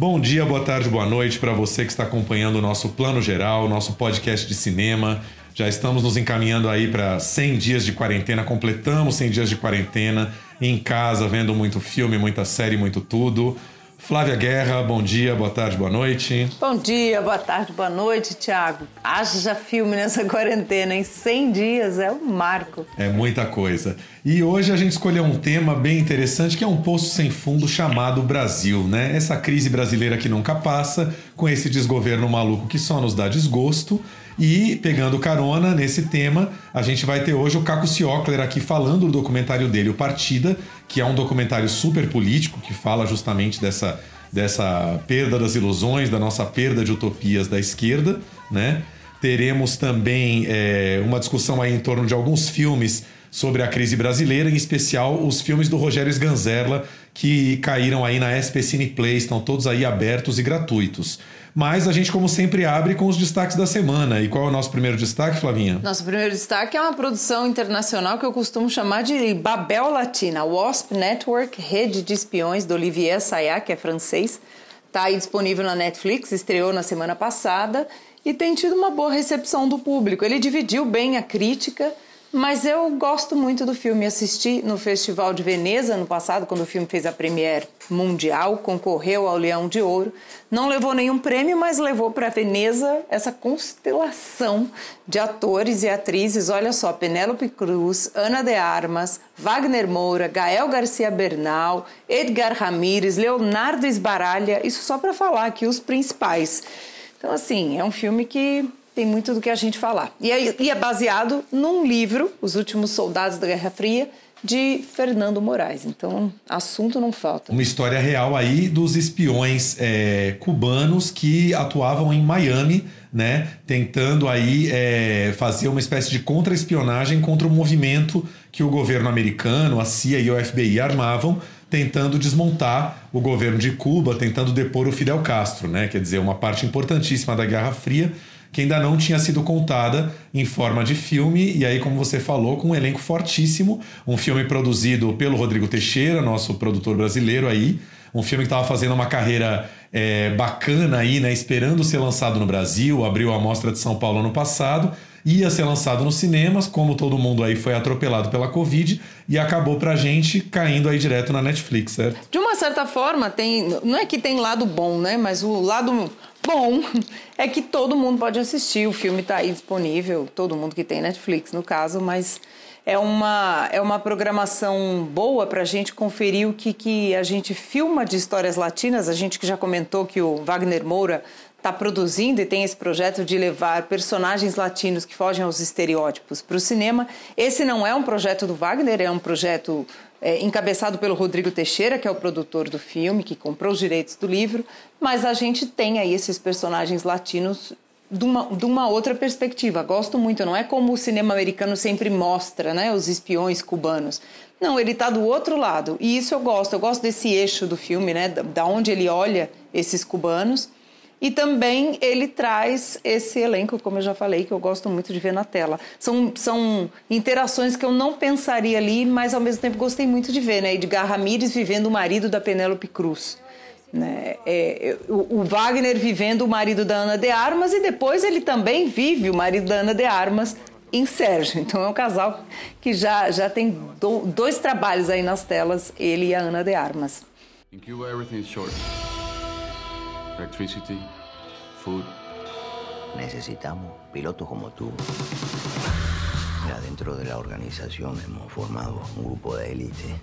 Bom dia, boa tarde, boa noite para você que está acompanhando o nosso plano geral, nosso podcast de cinema. Já estamos nos encaminhando aí para 100 dias de quarentena, completamos 100 dias de quarentena em casa, vendo muito filme, muita série, muito tudo. Flávia Guerra, bom dia, boa tarde, boa noite. Bom dia, boa tarde, boa noite, Thiago. Haja filme nessa quarentena, em 100 dias é um marco. É muita coisa. E hoje a gente escolheu um tema bem interessante que é um poço sem fundo chamado Brasil, né? Essa crise brasileira que nunca passa, com esse desgoverno maluco que só nos dá desgosto e pegando carona nesse tema, a gente vai ter hoje o Caco Ciocler aqui falando do documentário dele, O Partida, que é um documentário super político que fala justamente dessa, dessa perda das ilusões, da nossa perda de utopias da esquerda, né? Teremos também é, uma discussão aí em torno de alguns filmes sobre a crise brasileira, em especial os filmes do Rogério Sganzerla, que caíram aí na SP Cine Play, estão todos aí abertos e gratuitos. Mas a gente, como sempre, abre com os destaques da semana. E qual é o nosso primeiro destaque, Flavinha? Nosso primeiro destaque é uma produção internacional que eu costumo chamar de Babel Latina, WASP Network, rede de espiões do Olivier Assayas, que é francês. Está aí disponível na Netflix, estreou na semana passada e tem tido uma boa recepção do público. Ele dividiu bem a crítica mas eu gosto muito do filme. Assisti no Festival de Veneza no passado, quando o filme fez a premiere mundial, concorreu ao Leão de Ouro. Não levou nenhum prêmio, mas levou para Veneza essa constelação de atores e atrizes. Olha só, Penélope Cruz, Ana de Armas, Wagner Moura, Gael Garcia Bernal, Edgar Ramírez, Leonardo Esbaralha. Isso só para falar aqui os principais. Então, assim, é um filme que tem muito do que a gente falar. E é, e é baseado num livro, Os Últimos Soldados da Guerra Fria, de Fernando Moraes. Então, assunto não falta. Uma história real aí dos espiões é, cubanos que atuavam em Miami, né? Tentando aí é, fazer uma espécie de contra-espionagem contra o movimento que o governo americano, a CIA e o FBI armavam tentando desmontar o governo de Cuba, tentando depor o Fidel Castro, né? Quer dizer, uma parte importantíssima da Guerra Fria que ainda não tinha sido contada em forma de filme, e aí, como você falou, com um elenco fortíssimo, um filme produzido pelo Rodrigo Teixeira, nosso produtor brasileiro aí, um filme que estava fazendo uma carreira é, bacana aí, né, esperando ser lançado no Brasil, abriu a Mostra de São Paulo ano passado, ia ser lançado nos cinemas, como todo mundo aí foi atropelado pela Covid, e acabou pra gente caindo aí direto na Netflix, certo? De uma certa forma, tem. Não é que tem lado bom, né? Mas o lado bom é que todo mundo pode assistir. O filme está aí disponível, todo mundo que tem Netflix, no caso, mas é uma, é uma programação boa para a gente conferir o que, que a gente filma de histórias latinas. A gente que já comentou que o Wagner Moura está produzindo e tem esse projeto de levar personagens latinos que fogem aos estereótipos para o cinema. Esse não é um projeto do Wagner, é um projeto é, encabeçado pelo Rodrigo Teixeira, que é o produtor do filme, que comprou os direitos do livro, mas a gente tem aí esses personagens latinos de uma, de uma outra perspectiva. Gosto muito, não é como o cinema americano sempre mostra, né, os espiões cubanos. Não, ele está do outro lado, e isso eu gosto. Eu gosto desse eixo do filme, né, da onde ele olha esses cubanos e também ele traz esse elenco, como eu já falei, que eu gosto muito de ver na tela. São, são interações que eu não pensaria ali, mas ao mesmo tempo gostei muito de ver, né? Edgar Ramírez vivendo o marido da Penélope Cruz. Né? É, o, o, Wagner vivendo o marido da Ana de Armas e depois ele também vive o marido da Ana de Armas em Sérgio. Então é um casal que já, já tem do, dois trabalhos aí nas telas, ele e a Ana de Armas. In Cuba, electricity, food. Necesitamos pilotos como tú. Mira, dentro de la organización hemos formado un grupo de élite.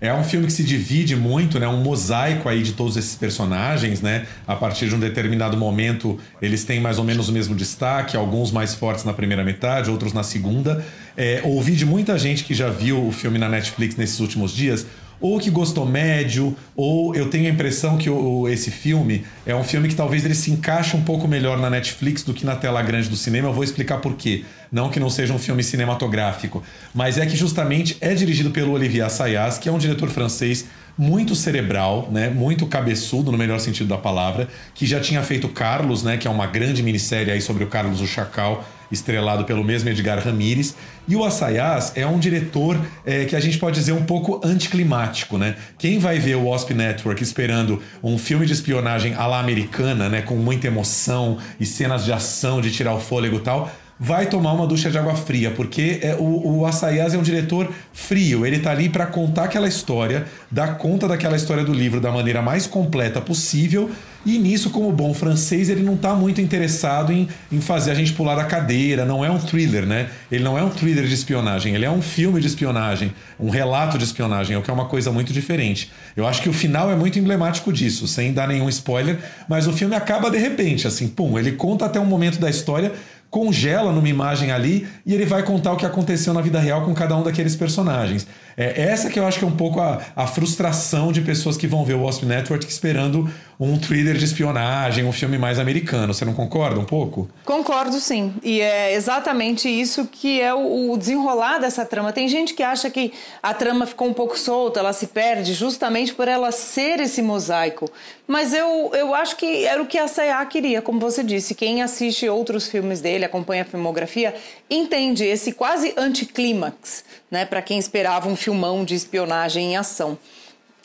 É um filme que se divide muito, né? Um mosaico aí de todos esses personagens, né? A partir de um determinado momento, eles têm mais ou menos o mesmo destaque, alguns mais fortes na primeira metade, outros na segunda. É, ouvi de muita gente que já viu o filme na Netflix nesses últimos dias ou que gostou médio, ou eu tenho a impressão que o, esse filme é um filme que talvez ele se encaixe um pouco melhor na Netflix do que na tela grande do cinema. Eu vou explicar por quê. Não que não seja um filme cinematográfico, mas é que justamente é dirigido pelo Olivier Assayas, que é um diretor francês muito cerebral, né, muito cabeçudo no melhor sentido da palavra, que já tinha feito Carlos, né, que é uma grande minissérie aí sobre o Carlos o Chacal, estrelado pelo mesmo Edgar Ramírez. E o Assayas é um diretor é, que a gente pode dizer um pouco anticlimático, né? Quem vai ver o Wasp Network esperando um filme de espionagem à la americana, né, com muita emoção e cenas de ação, de tirar o fôlego e tal, vai tomar uma ducha de água fria, porque é, o, o Assayas é um diretor frio, ele tá ali para contar aquela história, dar conta daquela história do livro da maneira mais completa possível, e nisso, como bom francês, ele não tá muito interessado em, em fazer a gente pular da cadeira, não é um thriller, né? Ele não é um thriller de espionagem, ele é um filme de espionagem, um relato de espionagem, o que é uma coisa muito diferente. Eu acho que o final é muito emblemático disso, sem dar nenhum spoiler, mas o filme acaba de repente, assim, pum, ele conta até um momento da história congela numa imagem ali e ele vai contar o que aconteceu na vida real com cada um daqueles personagens. É essa que eu acho que é um pouco a, a frustração de pessoas que vão ver o Wasp Network esperando um thriller de espionagem, um filme mais americano. Você não concorda um pouco? Concordo, sim. E é exatamente isso que é o, desenrolar dessa trama. Tem gente que acha que a trama ficou um pouco solta, ela se perde justamente por ela ser esse mosaico. Mas eu, eu acho que era o que a Sayá queria, como você disse. Quem assiste outros filmes dele, acompanha a filmografia, entende esse quase anticlímax, né? Para quem esperava um filmão de espionagem em ação.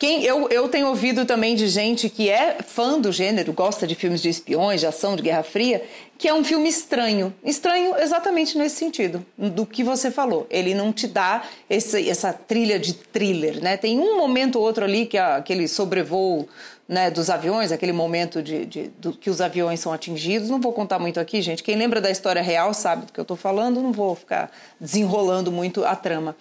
Quem, eu, eu tenho ouvido também de gente que é fã do gênero, gosta de filmes de espiões, de ação, de Guerra Fria, que é um filme estranho. Estranho exatamente nesse sentido, do que você falou. Ele não te dá esse, essa trilha de thriller, né? Tem um momento ou outro ali que é aquele sobrevoo né, dos aviões, aquele momento de, de do, que os aviões são atingidos. Não vou contar muito aqui, gente. Quem lembra da história real sabe do que eu estou falando. Não vou ficar desenrolando muito a trama.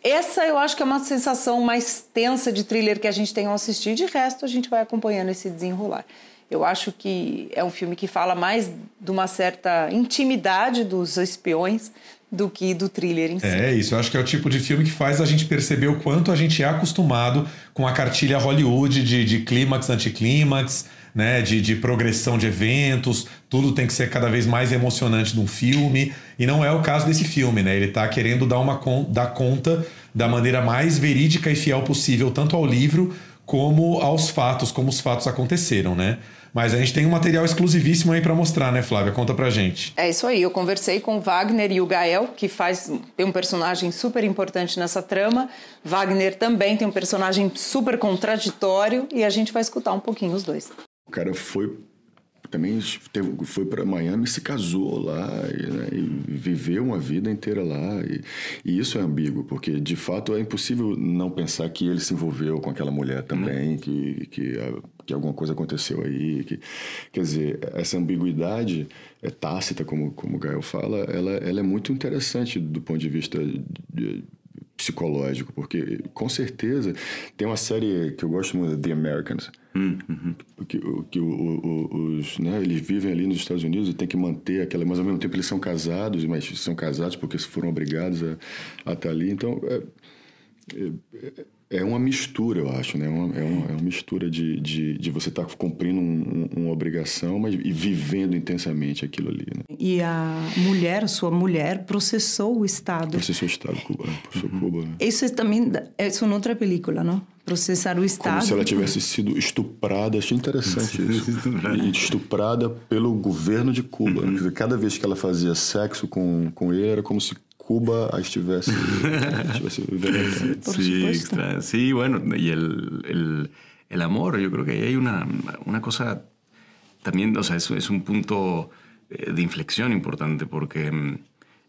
Essa eu acho que é uma sensação mais tensa de thriller que a gente tem ao assistir. De resto, a gente vai acompanhando esse desenrolar. Eu acho que é um filme que fala mais de uma certa intimidade dos espiões do que do thriller em si. É isso, eu acho que é o tipo de filme que faz a gente perceber o quanto a gente é acostumado com a cartilha Hollywood de, de clímax, anticlímax, né, de, de progressão de eventos, tudo tem que ser cada vez mais emocionante num filme. E não é o caso desse filme, né? Ele está querendo dar, uma, dar conta da maneira mais verídica e fiel possível, tanto ao livro como aos fatos, como os fatos aconteceram, né? Mas a gente tem um material exclusivíssimo aí para mostrar, né, Flávia? Conta pra gente. É isso aí. Eu conversei com o Wagner e o Gael, que faz tem um personagem super importante nessa trama. Wagner também tem um personagem super contraditório e a gente vai escutar um pouquinho os dois. O cara foi também teve, foi para Miami se casou lá e, né, e, viveu uma vida inteira lá e, e, isso é ambíguo porque de fato é impossível não pensar que ele se envolveu com aquela mulher também uhum. que, que, que alguma coisa aconteceu aí que, quer dizer essa ambiguidade é tácita como como o Gael fala ela, ela é muito interessante do ponto de vista de, psicológico, porque com certeza tem uma série que eu gosto muito, The Americans, hum, uhum. que, que o, o, os, né, eles vivem ali nos Estados Unidos e tem que manter aquela, mas ao mesmo tempo eles são casados, mas são casados porque foram obrigados a, a estar ali, então é, é, é uma mistura, eu acho, né? É uma, é uma, é uma mistura de, de, de você estar tá cumprindo um, um, uma obrigação, mas e vivendo intensamente aquilo ali. Né? E a mulher, a sua mulher, processou o Estado. Processou o Estado cubano, processou uhum. Cuba. Né? Isso é também é uma outra película, não? Processar o Estado. Como se ela tivesse sido estuprada. Achei interessante isso. estuprada pelo governo de Cuba. Uhum. Cada vez que ela fazia sexo com, com ele, era como se Cuba estivesse, sí, extra, sí, bueno, y el, el, el, amor, yo creo que hay una, una cosa también, o sea, es, es un punto eh, de inflexión importante porque mm,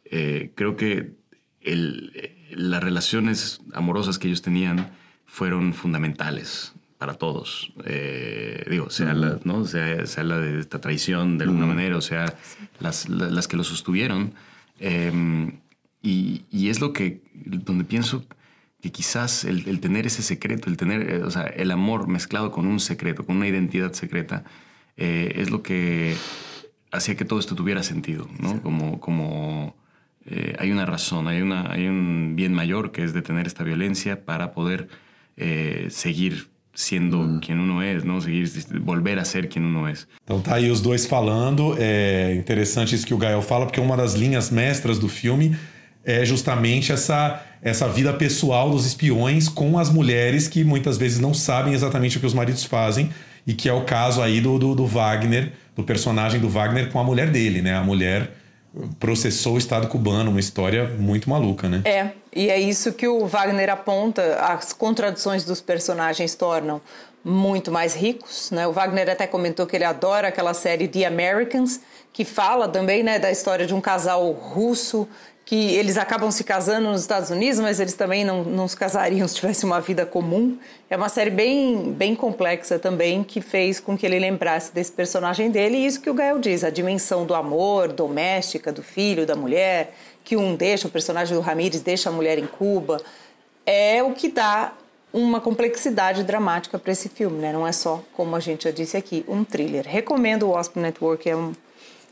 eh, creo que el, las relaciones amorosas que ellos tenían fueron fundamentales para todos. Eh, digo, sea, la, ¿no? sea, sea, la de esta traición de alguna manera, o sea, las, las, que lo sostuvieron. Eh, y, y, es lo que, donde pienso que quizás el, el tener ese secreto, el tener, eh, o sea, el amor mezclado con un secreto, con una identidad secreta, eh, es lo que hacía que todo esto tuviera sentido, ¿no? Como, como hay una razón, hay, una, hay un bien mayor que es detener esta violencia para poder eh, seguir siendo quien uno es, ¿no? Seguir, volver a ser quien uno es. Então tá aí os dois falando. É interessante isso que o Gael fala, porque uma das linhas mestras do filme é justamente essa, essa vida pessoal dos espiões com as mulheres que muitas vezes não sabem exatamente o que os maridos fazem, e que é o caso aí do, do, do Wagner, do personagem do Wagner com a mulher dele, né? A mulher processou o Estado cubano, uma história muito maluca, né? É, e é isso que o Wagner aponta, as contradições dos personagens tornam muito mais ricos, né? O Wagner até comentou que ele adora aquela série The Americans, que fala também, né, da história de um casal russo que eles acabam se casando nos Estados Unidos, mas eles também não, não se casariam se tivesse uma vida comum. É uma série bem, bem complexa também, que fez com que ele lembrasse desse personagem dele. E isso que o Gael diz, a dimensão do amor, doméstica, do filho, da mulher, que um deixa, o personagem do Ramírez deixa a mulher em Cuba, é o que dá uma complexidade dramática para esse filme, né? Não é só, como a gente já disse aqui, um thriller. Recomendo o Wasp Network, é um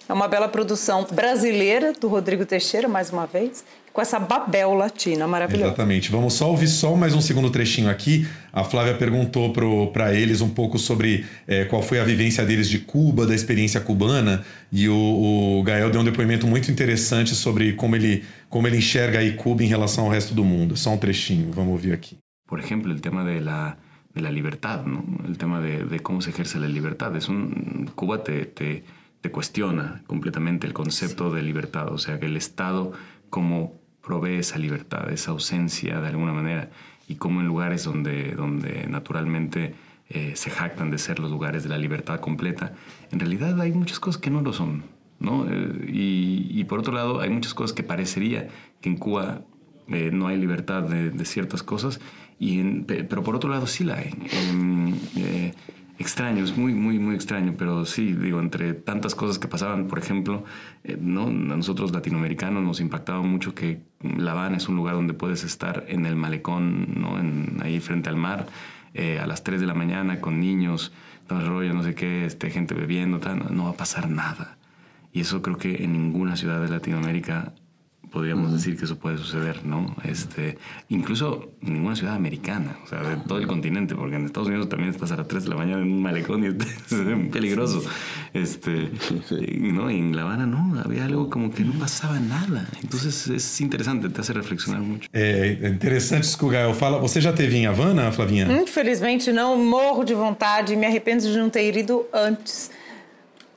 é uma bela produção brasileira do Rodrigo Teixeira, mais uma vez, com essa Babel latina maravilhosa. Exatamente. Vamos só ouvir só mais um segundo trechinho aqui. A Flávia perguntou para eles um pouco sobre é, qual foi a vivência deles de Cuba, da experiência cubana, e o, o Gael deu um depoimento muito interessante sobre como ele, como ele enxerga aí Cuba em relação ao resto do mundo. Só um trechinho, vamos ouvir aqui. Por exemplo, o tema de la, de la libertad, ¿no? el tema de, de cómo se ejerce la libertad. Es un, Cuba te, te te cuestiona completamente el concepto de libertad, o sea, que el Estado cómo provee esa libertad, esa ausencia de alguna manera, y cómo en lugares donde, donde naturalmente eh, se jactan de ser los lugares de la libertad completa, en realidad hay muchas cosas que no lo son, ¿no? Eh, y, por otro lado, hay muchas cosas que parecería que en Cuba eh, no hay libertad de, ciertas cosas, y pero por otro lado sí la hay. Extraño, es muy, muy, muy extraño, pero sí, digo, entre tantas cosas que pasaban, por ejemplo, eh, ¿no? a nosotros latinoamericanos nos impactaba mucho que La Habana es un lugar donde puedes estar en el malecón, ¿no? En, ahí frente al mar, eh, a las 3 de la mañana con niños, todo el rollo, no sé qué, este, gente bebiendo, tal, no va a pasar nada. Y eso creo que en ninguna ciudad de Latinoamérica podríamos decir que eso puede suceder, ¿no? Este, incluso ninguna ciudad americana, o sea, de todo el continente, porque en Estados Unidos también estás a las 3 de la mañana en un malecón y es peligroso. Este, ¿no? Y en La Habana no, había algo como que no pasaba nada. Entonces es interesante, te hace reflexionar mucho. É interessante isso que o Gael fala. Você já teve em Havana, Flavinha? Infelizmente não, morro de vontade, me arrependo de não ter ido antes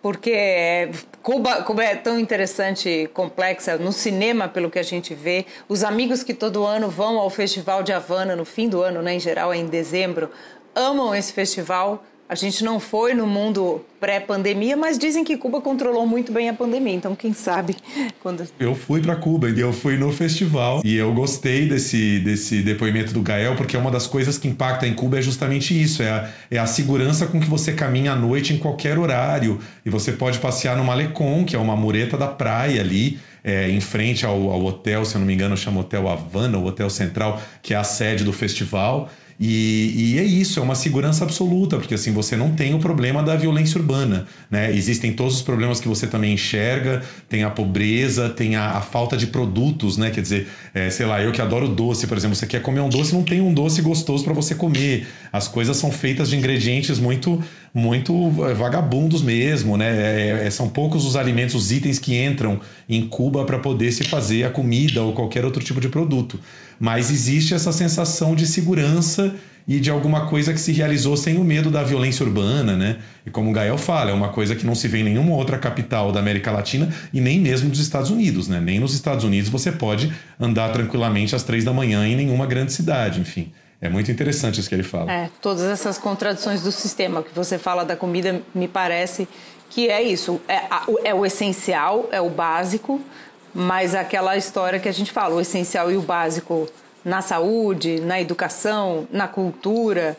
porque Cuba, Cuba é tão interessante e complexa no cinema, pelo que a gente vê. Os amigos que todo ano vão ao Festival de Havana, no fim do ano, né, em geral é em dezembro, amam esse festival a gente não foi no mundo pré-pandemia, mas dizem que Cuba controlou muito bem a pandemia. Então, quem sabe quando. Eu fui para Cuba e eu fui no festival e eu gostei desse, desse depoimento do Gael, porque uma das coisas que impacta em Cuba é justamente isso: é a, é a segurança com que você caminha à noite em qualquer horário. E você pode passear no Malecon, que é uma mureta da praia ali. É, em frente ao, ao hotel, se eu não me engano, chama Hotel Havana, o Hotel Central, que é a sede do festival. E, e, é isso, é uma segurança absoluta, porque assim você não tem o problema da violência urbana. Né? Existem todos os problemas que você também enxerga, tem a pobreza, tem a, a falta de produtos, né? Quer dizer, é, sei lá, eu que adoro doce, por exemplo, você quer comer um doce, não tem um doce gostoso para você comer. As coisas são feitas de ingredientes muito muito é, vagabundos mesmo, né? É, é, são poucos os alimentos, os itens que entram em Cuba para poder se fazer a comida ou qualquer outro tipo de produto. Mas existe essa sensação de segurança e de alguma coisa que se realizou sem o medo da violência urbana, né? E como o Gael fala, é uma coisa que não se vê em nenhuma outra capital da América Latina e nem mesmo dos Estados Unidos, né? Nem nos Estados Unidos você pode andar tranquilamente às três da manhã em nenhuma grande cidade, enfim. É muito interessante isso que ele fala. É, todas essas contradições do sistema que você fala da comida, me parece que é isso. É, é o essencial, é o básico, mas aquela história que a gente fala, o essencial e o básico na saúde, na educação, na cultura,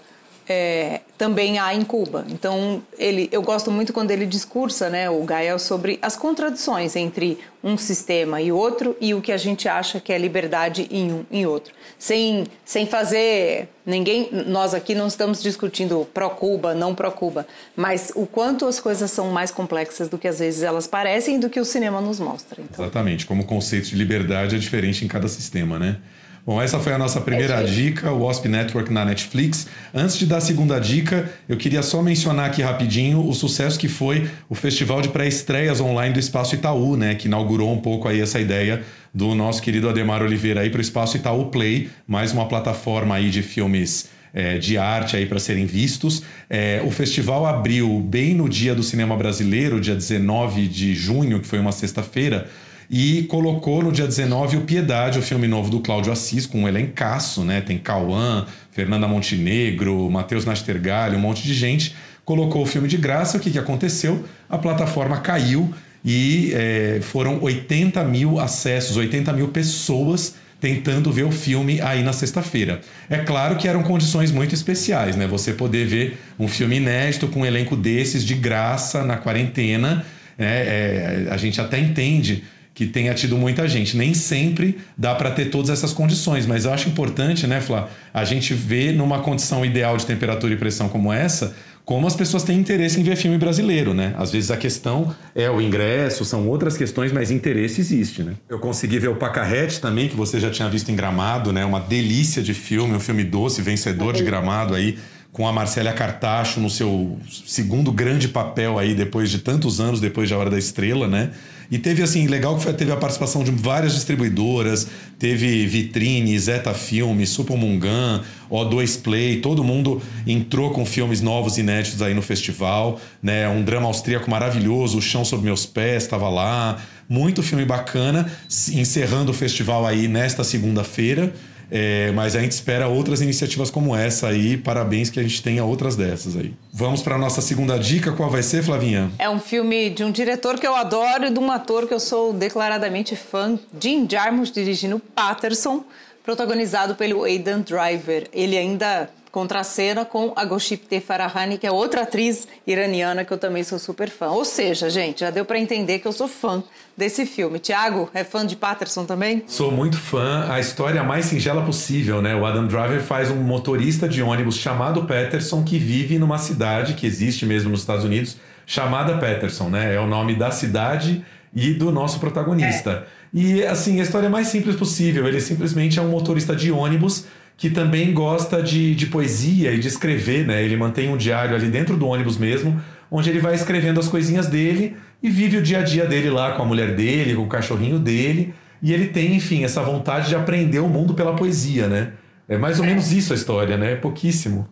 é, também há em Cuba. Então, ele, eu gosto muito quando ele discursa, né, o Gael, sobre as contradições entre um sistema e outro e o que a gente acha que é liberdade em um e outro. Sem, sem fazer. Ninguém. Nós aqui não estamos discutindo pró-Cuba, não pró-Cuba, mas o quanto as coisas são mais complexas do que às vezes elas parecem e do que o cinema nos mostra. Então. Exatamente. Como o conceito de liberdade é diferente em cada sistema, né? Bom, essa foi a nossa primeira É, dica, o Wasp Network na Netflix. Antes de dar a segunda dica, eu queria só mencionar aqui rapidinho o sucesso que foi o festival de pré-estreias online do Espaço Itaú, né? Que inaugurou um pouco aí essa ideia do nosso querido Ademar Oliveira aí para o Espaço Itaú Play, mais uma plataforma aí de filmes é, de arte aí para serem vistos. É, o festival abriu bem no dia do cinema brasileiro, dia 19 de junho, que foi uma sexta-feira, e colocou no dia 19 o Piedade, o filme novo do Cláudio Assis, com um elencaço, né? Tem Cauã, Fernanda Montenegro, Matheus Nastergalli, um monte de gente. Colocou o filme de graça, o que, que aconteceu? A plataforma caiu e é, foram 80 mil acessos, 80 mil pessoas tentando ver o filme aí na sexta-feira. É claro que eram condições muito especiais, né? Você poder ver um filme inédito com um elenco desses de graça na quarentena, né? É, a gente até entende que tenha tido muita gente. Nem sempre dá para ter todas essas condições, mas eu acho importante, né, Flá, a gente ver numa condição ideal de temperatura e pressão como essa, como as pessoas têm interesse em ver filme brasileiro, né? Às vezes a questão é o ingresso, são outras questões, mas interesse existe, né? Eu consegui ver o Pacarrete também, que você já tinha visto em Gramado, né? Uma delícia de filme, um filme doce, vencedor de Gramado aí, com a Marcélia Cartacho no seu segundo grande papel aí, depois de tantos anos, depois de A Hora da Estrela, né? E teve assim, legal que foi, teve a participação de várias distribuidoras, teve Vitrine, Zeta Filmes, Supomungan, O2 Play, todo mundo entrou com filmes novos inéditos aí no festival, né? Um drama austríaco maravilhoso, O Chão Sob Meus Pés estava lá, muito filme bacana, encerrando o festival aí nesta segunda-feira. É, mas a gente espera outras iniciativas como essa aí. Parabéns que a gente tenha outras dessas aí. Vamos para nossa segunda dica. Qual vai ser, Flavinha? É um filme de um diretor que eu adoro e de um ator que eu sou declaradamente fã, Jim Jarmusch dirigindo Patterson, protagonizado pelo Aidan Driver. Ele ainda contracena com a Goshipte Farahani, que é outra atriz iraniana que eu também sou super fã. Ou seja, gente, já deu para entender que eu sou fã desse filme. Tiago, é fã de Patterson também? Sou muito fã. A história mais singela possível, né? O Adam Driver faz um motorista de ônibus chamado Patterson que vive numa cidade que existe mesmo nos Estados Unidos, chamada Patterson, né? É o nome da cidade e do nosso protagonista. É. E assim, a história mais simples possível. Ele simplesmente é um motorista de ônibus que também gosta de, de poesia e de escrever, né? Ele mantém um diário ali dentro do ônibus mesmo, onde ele vai escrevendo as coisinhas dele e vive o dia a dia dele lá com a mulher dele, com o cachorrinho dele. E ele tem, enfim, essa vontade de aprender o mundo pela poesia, né? É mais ou menos isso a história, né? É pouquíssimo.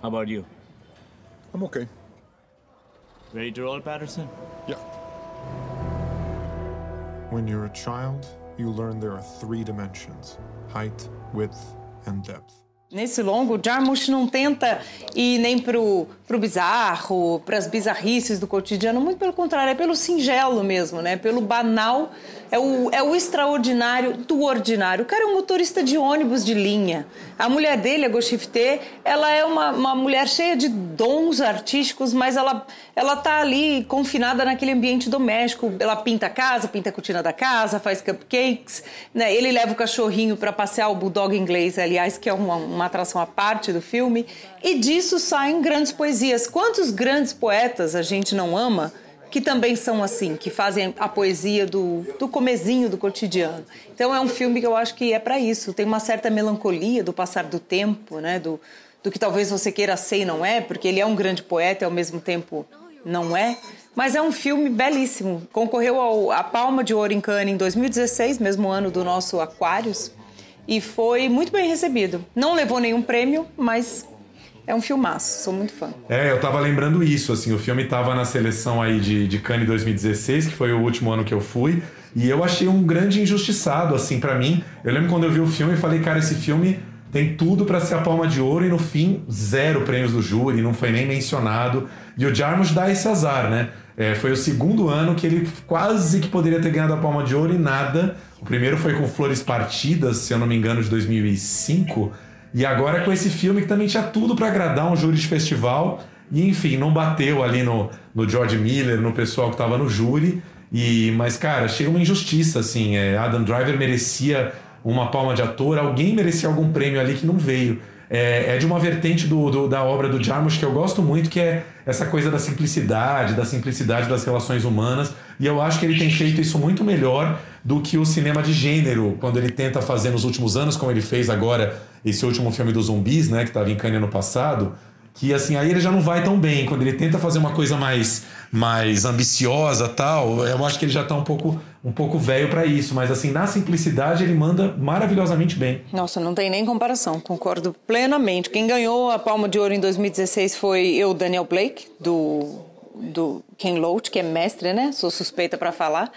How about you? I'm okay. Ready to roll, Patterson? Yeah. When you're a child, you learn there are three dimensions height, width, and depth. Nesse longo, Jarmusch não tenta ir nem pro, pro bizarro, para as bizarrices do cotidiano, muito pelo contrário, é pelo singelo mesmo, né? Pelo banal, é o, é o extraordinário do ordinário. O cara é um motorista de ônibus de linha. A mulher dele, a Goshifte, ela é uma, uma mulher cheia de dons artísticos, mas ela, ela tá ali confinada naquele ambiente doméstico. Ela pinta a casa, pinta a cortina da casa, faz cupcakes, né? Ele leva o cachorrinho para passear o bulldog inglês, aliás, que é uma, uma atração à parte do filme. E disso saem grandes poesias. Quantos grandes poetas a gente não ama? que também são assim, que fazem a poesia do, do comezinho do cotidiano. Então é um filme que eu acho que é para isso. Tem uma certa melancolia do passar do tempo, né? Do, do que talvez você queira ser e não é, porque ele é um grande poeta e ao mesmo tempo não é. Mas é um filme belíssimo. Concorreu ao, à Palma de Ouro em Cannes em 2016, mesmo ano do nosso Aquários, e foi muito bem recebido. Não levou nenhum prêmio, mas é um filmaço, sou muito fã. É, eu tava lembrando isso, assim, o filme tava na seleção aí de, de Cannes 2016, que foi o último ano que eu fui, e eu achei um grande injustiçado, assim, para mim. Eu lembro quando eu vi o filme e falei, cara, esse filme tem tudo para ser a palma de ouro e no fim, zero prêmios do júri, não foi nem mencionado. E o Jarmusch dá esse azar, né? É, foi o segundo ano que ele quase que poderia ter ganhado a palma de ouro e nada. O primeiro foi com Flores Partidas, se eu não me engano, de 2005. E agora com esse filme que também tinha tudo para agradar um júri de festival. E enfim, não bateu ali no, no George Miller, no pessoal que estava no júri. E, mas, cara, chega uma injustiça, assim. É, Adam Driver merecia uma palma de ator, alguém merecia algum prêmio ali que não veio. é, é de uma vertente do, do- da obra do Jarmusch que eu gosto muito, que é essa coisa da simplicidade, da simplicidade das relações humanas. E eu acho que ele tem feito isso muito melhor do que o cinema de gênero, quando ele tenta fazer nos últimos anos, como ele fez agora esse último filme dos zumbis, né, que estava em Cannes ano passado. Que assim, aí ele já não vai tão bem. Quando ele tenta fazer uma coisa mais, mais ambiciosa tal, eu acho que ele já tá um pouco, um pouco velho para isso. Mas assim, na simplicidade ele manda maravilhosamente bem. Nossa, não tem nem comparação, concordo plenamente. Quem ganhou a Palma de Ouro em 2016 foi eu, Daniel Blake, do, do Ken Loach, que é mestre, né? Sou suspeita para falar.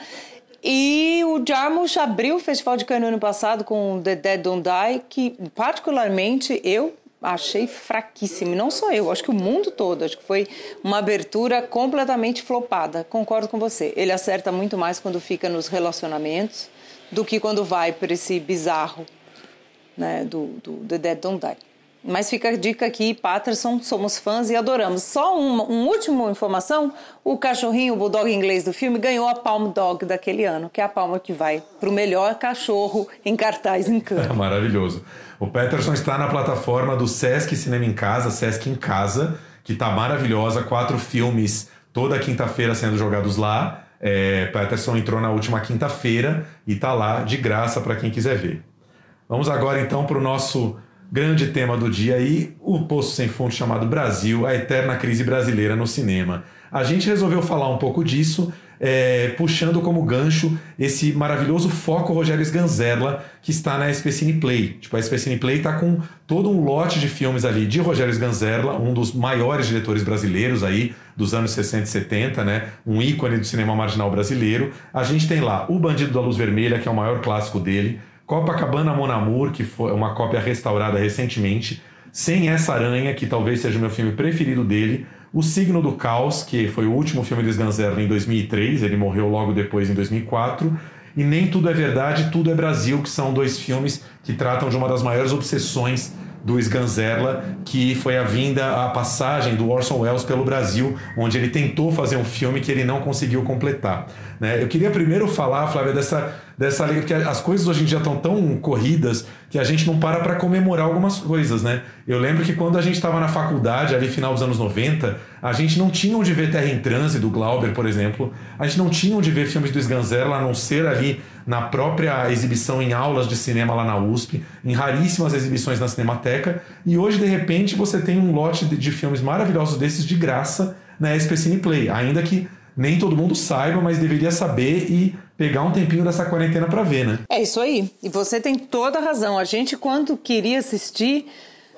E o Jarmusch abriu o Festival de Cannes no ano passado com The Dead Don't Die, que particularmente eu achei fraquíssimo. Não só eu, acho que o mundo todo. Acho que foi uma abertura completamente flopada. Concordo com você. Ele acerta muito mais quando fica nos relacionamentos do que quando vai para esse bizarro né, do, do The Dead Don't Die. Mas fica a dica aqui, Patterson, somos fãs e adoramos. Só uma, um último informação, o cachorrinho, o bulldog inglês do filme, ganhou a Palm Dog daquele ano, que é a palma que vai para o melhor cachorro em cartaz em. É maravilhoso. O Peterson está na plataforma do Sesc Cinema em Casa, Sesc em Casa, que está maravilhosa. Quatro filmes toda quinta-feira sendo jogados lá. É, Peterson entrou na última quinta-feira e está lá de graça para quem quiser ver. Vamos agora então para o nosso grande tema do dia aí, o Poço Sem Fundo chamado Brasil, a eterna crise brasileira no cinema. A gente resolveu falar um pouco disso, é, puxando como gancho esse maravilhoso foco Rogério Sganzerla que está na SP Cine Play. Tipo, a SP Cine Play está com todo um lote de filmes ali de Rogério Sganzerla, um dos maiores diretores brasileiros aí dos anos 60 e 70, né? Um ícone do cinema marginal brasileiro. A gente tem lá O Bandido da Luz Vermelha, que é o maior clássico dele. Copacabana Mon Amour, que foi uma cópia restaurada recentemente. Sem Essa Aranha, que talvez seja o meu filme preferido dele. O Signo do Caos, que foi o último filme de Sganzerla em 2003, ele morreu logo depois em 2004. E Nem Tudo é Verdade, Tudo é Brasil, que são dois filmes que tratam de uma das maiores obsessões do Sganzerla, que foi a vinda, a passagem do Orson Welles pelo Brasil, onde ele tentou fazer um filme que ele não conseguiu completar. Né? Eu queria primeiro falar, Flávia, dessa, dessa alegria, porque as coisas hoje em dia estão tão corridas que a gente não para para comemorar algumas coisas, né? Eu lembro que quando a gente estava na faculdade, ali final dos anos 90, a gente não tinha onde ver Terra em Transe, do Glauber, por exemplo, a gente não tinha onde ver filmes do Sganzerla, a não ser ali na própria exibição em aulas de cinema lá na USP, em raríssimas exibições na Cinemateca, e hoje, de repente, você tem um lote de, de filmes maravilhosos desses de graça na SP Cine Play, ainda que nem todo mundo saiba, mas deveria saber e pegar um tempinho dessa quarentena para ver, né? É isso aí. E você tem toda a razão. A gente, quando queria assistir,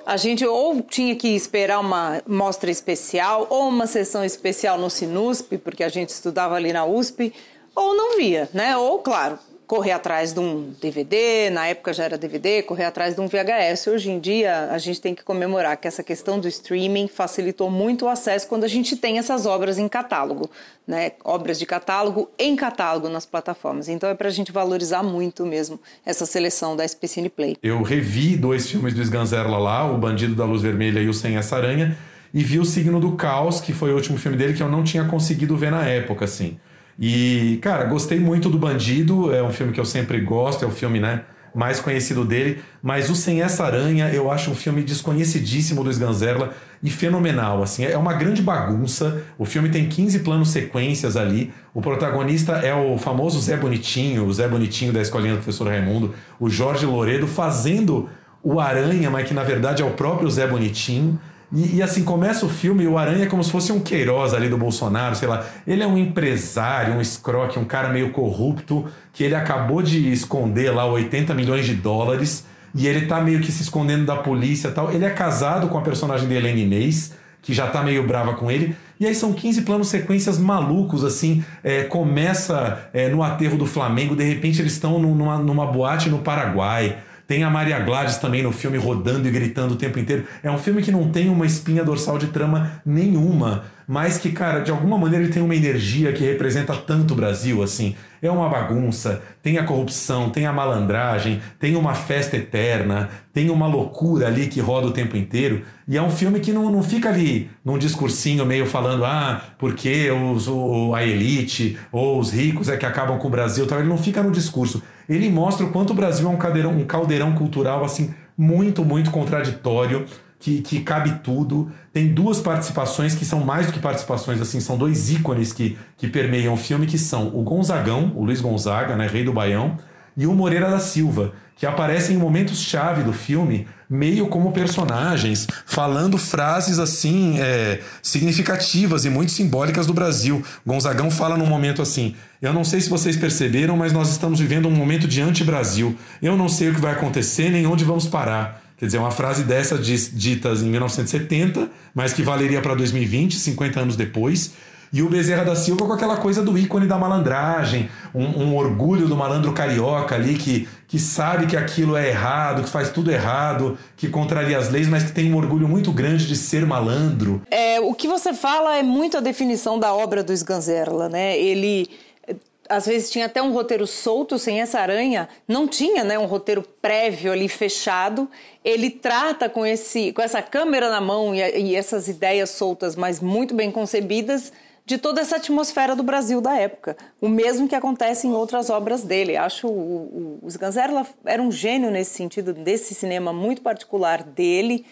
a gente ou tinha que esperar uma mostra especial ou uma sessão especial no Sinusp, porque a gente estudava ali na USP, ou não via, né? Ou, claro, correr atrás de um DVD, na época já era DVD, correr atrás de um VHS. Hoje em dia, a gente tem que comemorar que essa questão do streaming facilitou muito o acesso quando a gente tem essas obras em catálogo, né? Obras de catálogo em catálogo nas plataformas. Então é pra gente valorizar muito mesmo essa seleção da SP Cine Play. Eu revi dois filmes do Sganzerla lá, O Bandido da Luz Vermelha e O Sem Essa Aranha, e vi O Signo do Caos, que foi o último filme dele que eu não tinha conseguido ver na época, assim. E, cara, gostei muito do Bandido, é um filme que eu sempre gosto, é o filme, né, mais conhecido dele, mas o Sem Essa Aranha eu acho um filme desconhecidíssimo do Sganzerla e fenomenal, assim, é uma grande bagunça, o filme tem 15 planos sequências ali, o protagonista é o famoso Zé Bonitinho, o Zé Bonitinho da escolinha do professor Raimundo, o Jorge Loredo fazendo o Aranha, mas que na verdade é o próprio Zé Bonitinho, e, e, assim, começa o filme e o Aranha é como se fosse um Queiroz ali do Bolsonaro, sei lá. Ele é um empresário, um escroque, um cara meio corrupto, que ele acabou de esconder lá 80 milhões de dólares e ele tá meio que se escondendo da polícia tal. Ele é casado com a personagem de Helena Inês, que já tá meio brava com ele. E aí são 15 planos sequências malucos, assim. É, começa é, no aterro do Flamengo, de repente eles estão numa, numa boate no Paraguai. Tem a Maria Gladys também no filme rodando e gritando o tempo inteiro. É um filme que não tem uma espinha dorsal de trama nenhuma, mas que, cara, de alguma maneira ele tem uma energia que representa tanto o Brasil, assim. É uma bagunça, tem a corrupção, tem a malandragem, tem uma festa eterna, tem uma loucura ali que roda o tempo inteiro. E é um filme que não, não fica ali num discursinho meio falando, ah, porque os, o, a elite ou os ricos é que acabam com o Brasil tal. Ele não fica no discurso. Ele mostra o quanto o Brasil é um caldeirão, um caldeirão cultural assim muito, muito contraditório, que, que cabe tudo. Tem duas participações que são mais do que participações, assim, são dois ícones que, que permeiam o filme, que são o Gonzagão, o Luiz Gonzaga, né, rei do Baião, e o Moreira da Silva, que aparecem em momentos-chave do filme, meio como personagens, falando frases assim é, significativas e muito simbólicas do Brasil. Gonzagão fala num momento assim: Eu não sei se vocês perceberam, mas nós estamos vivendo um momento de anti-Brasil. Eu não sei o que vai acontecer nem onde vamos parar. Quer dizer, uma frase dessa dita em 1970, mas que valeria para 2020, 50 anos depois. E o Bezerra da Silva com aquela coisa do ícone da malandragem, um, um, orgulho do malandro carioca ali que, que sabe que aquilo é errado, que faz tudo errado, que contraria as leis, mas que tem um orgulho muito grande de ser malandro. É, o que você fala é muito a definição da obra do Sganzerla, né? Ele às vezes tinha até um roteiro solto, sem essa aranha, não tinha né, um roteiro prévio ali fechado. Ele trata com, esse, com essa câmera na mão e, e essas ideias soltas, mas muito bem concebidas, de toda essa atmosfera do Brasil da época. O mesmo que acontece em outras obras dele. Acho o, o, o Sganzerla era um gênio nesse sentido, desse cinema muito particular dele,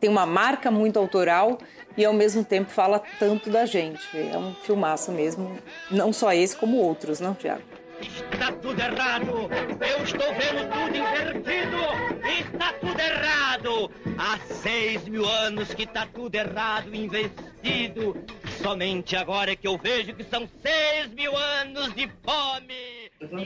tem uma marca muito autoral e ao mesmo tempo fala tanto da gente. É um filmaço mesmo, não só esse como outros, não, Tiago? Está tudo errado, eu estou vendo tudo invertido, está tudo errado. Há seis mil anos que está tudo errado, investido. Somente agora é que eu vejo que são seis mil anos de fome.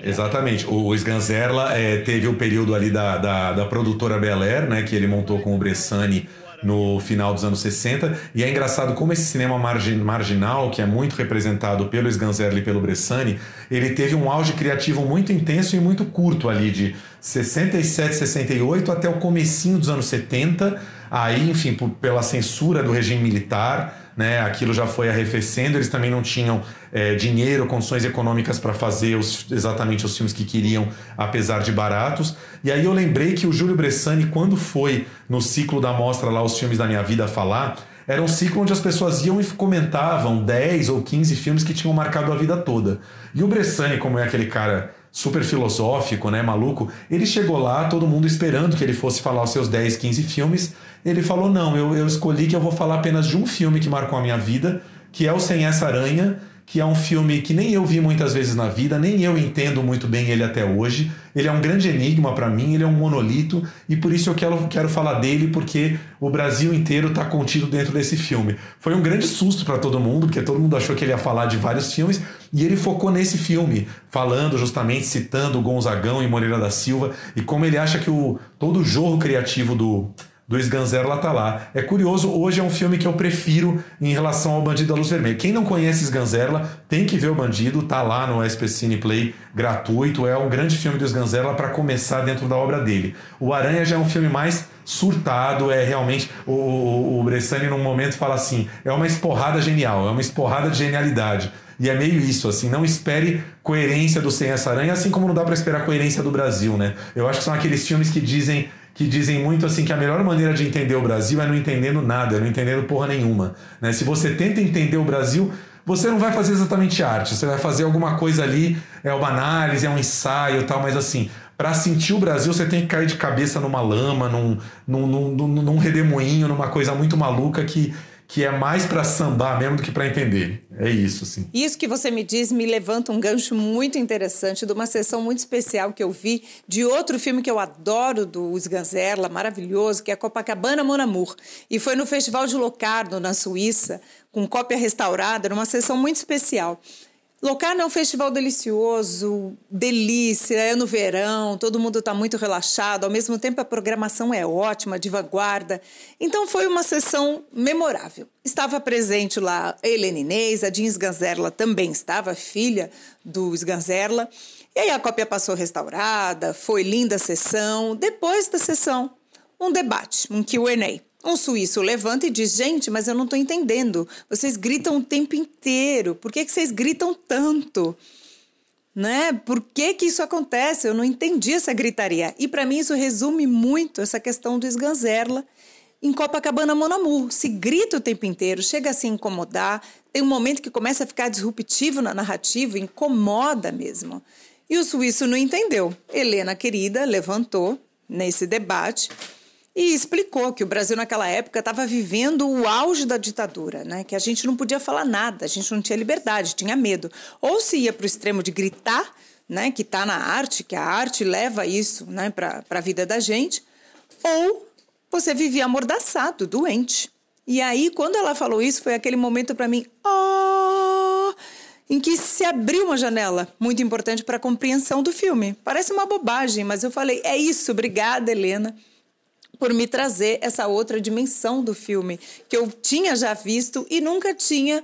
Exatamente. O Sganzerla é, teve o período ali da, da, da produtora Bel Air, né, que ele montou com o Bressani no final dos anos 60. E é engraçado como esse cinema margin, marginal, que é muito representado pelo Sganzerla e pelo Bressani, ele teve um auge criativo muito intenso e muito curto ali, de 67, 68 até o comecinho dos anos 70. Aí, enfim, por, pela censura do regime militar, né? Aquilo já foi arrefecendo, eles também não tinham é, dinheiro, condições econômicas para fazer os, exatamente os filmes que queriam, apesar de baratos. E aí eu lembrei que o Júlio Bressani, quando foi no ciclo da mostra lá Os Filmes da Minha Vida falar, era um ciclo onde as pessoas iam e comentavam 10 ou 15 filmes que tinham marcado a vida toda. E o Bressani, como é aquele cara super filosófico, né, maluco, ele chegou lá, todo mundo esperando que ele fosse falar os seus 10, 15 filmes. Ele falou: Não, eu, eu escolhi que eu vou falar apenas de um filme que marcou a minha vida, que é o Sem Essa Aranha, que é um filme que nem eu vi muitas vezes na vida, nem eu entendo muito bem ele até hoje. Ele é um grande enigma para mim, ele é um monolito e por isso eu quero, quero falar dele, porque o Brasil inteiro está contido dentro desse filme. Foi um grande susto para todo mundo, porque todo mundo achou que ele ia falar de vários filmes e ele focou nesse filme, falando justamente, citando Gonzagão e Moreira da Silva e como ele acha que o, todo o jorro criativo do do Sganzerla tá lá. É curioso, hoje é um filme que eu prefiro em relação ao Bandido da Luz Vermelha. Quem não conhece Sganzerla tem que ver o Bandido, tá lá no SP Cine Play gratuito. É um grande filme do Sganzerla para começar dentro da obra dele. O Aranha já é um filme mais surtado, é realmente. O, o, o Bressani, num momento, fala assim: é uma esporrada genial, é uma esporrada de genialidade. E é meio isso, assim, não espere coerência do Sem Essa Aranha, assim como não dá para esperar coerência do Brasil, né? Eu acho que são aqueles filmes que dizem que dizem muito assim que a melhor maneira de entender o Brasil é não entendendo nada, é não entendendo porra nenhuma. Né? Se você tenta entender o Brasil, você não vai fazer exatamente arte, você vai fazer alguma coisa ali, é uma análise, é um ensaio tal, mas assim, para sentir o Brasil você tem que cair de cabeça numa lama, num, num, num, num redemoinho, numa coisa muito maluca que que é mais para sambar mesmo do que para entender. É isso, assim. Isso que você me diz me levanta um gancho muito interessante de uma sessão muito especial que eu vi de outro filme que eu adoro do Sganzerla, maravilhoso, que é Copacabana Mon Amour. E foi no Festival de Locarno, na Suíça, com cópia restaurada, numa sessão muito especial. Locarno é um festival delicioso, delícia, é no verão, todo mundo está muito relaxado, ao mesmo tempo a programação é ótima, de vanguarda. Então foi uma sessão memorável. Estava presente lá a Helena Inês, a Jean Sganzerla também estava, filha do Sganzerla. E aí a cópia passou restaurada, foi linda a sessão. Depois da sessão, um debate, um Q&A. Um suíço levanta e diz: Gente, mas eu não estou entendendo. Vocês gritam o tempo inteiro. Por que, que vocês gritam tanto? Né? Por que, que isso acontece? Eu não entendi essa gritaria. E para mim isso resume muito essa questão do esganzerla em Copacabana Monamu. Se grita o tempo inteiro, chega a se incomodar, tem um momento que começa a ficar disruptivo na narrativa, incomoda mesmo. E o suíço não entendeu. Helena, querida, levantou nesse debate e explicou que o Brasil naquela época estava vivendo o auge da ditadura, né? Que a gente não podia falar nada, a gente não tinha liberdade, tinha medo. Ou se ia para o extremo de gritar, né? Que está na arte, que a arte leva isso, né? Para a vida da gente, ou você vivia amordaçado, doente. E aí, quando ela falou isso, foi aquele momento para mim, oh, em que se abriu uma janela muito importante para a compreensão do filme. Parece uma bobagem, mas eu falei, é isso, obrigada, Helena por me trazer essa outra dimensão do filme que eu tinha já visto e nunca tinha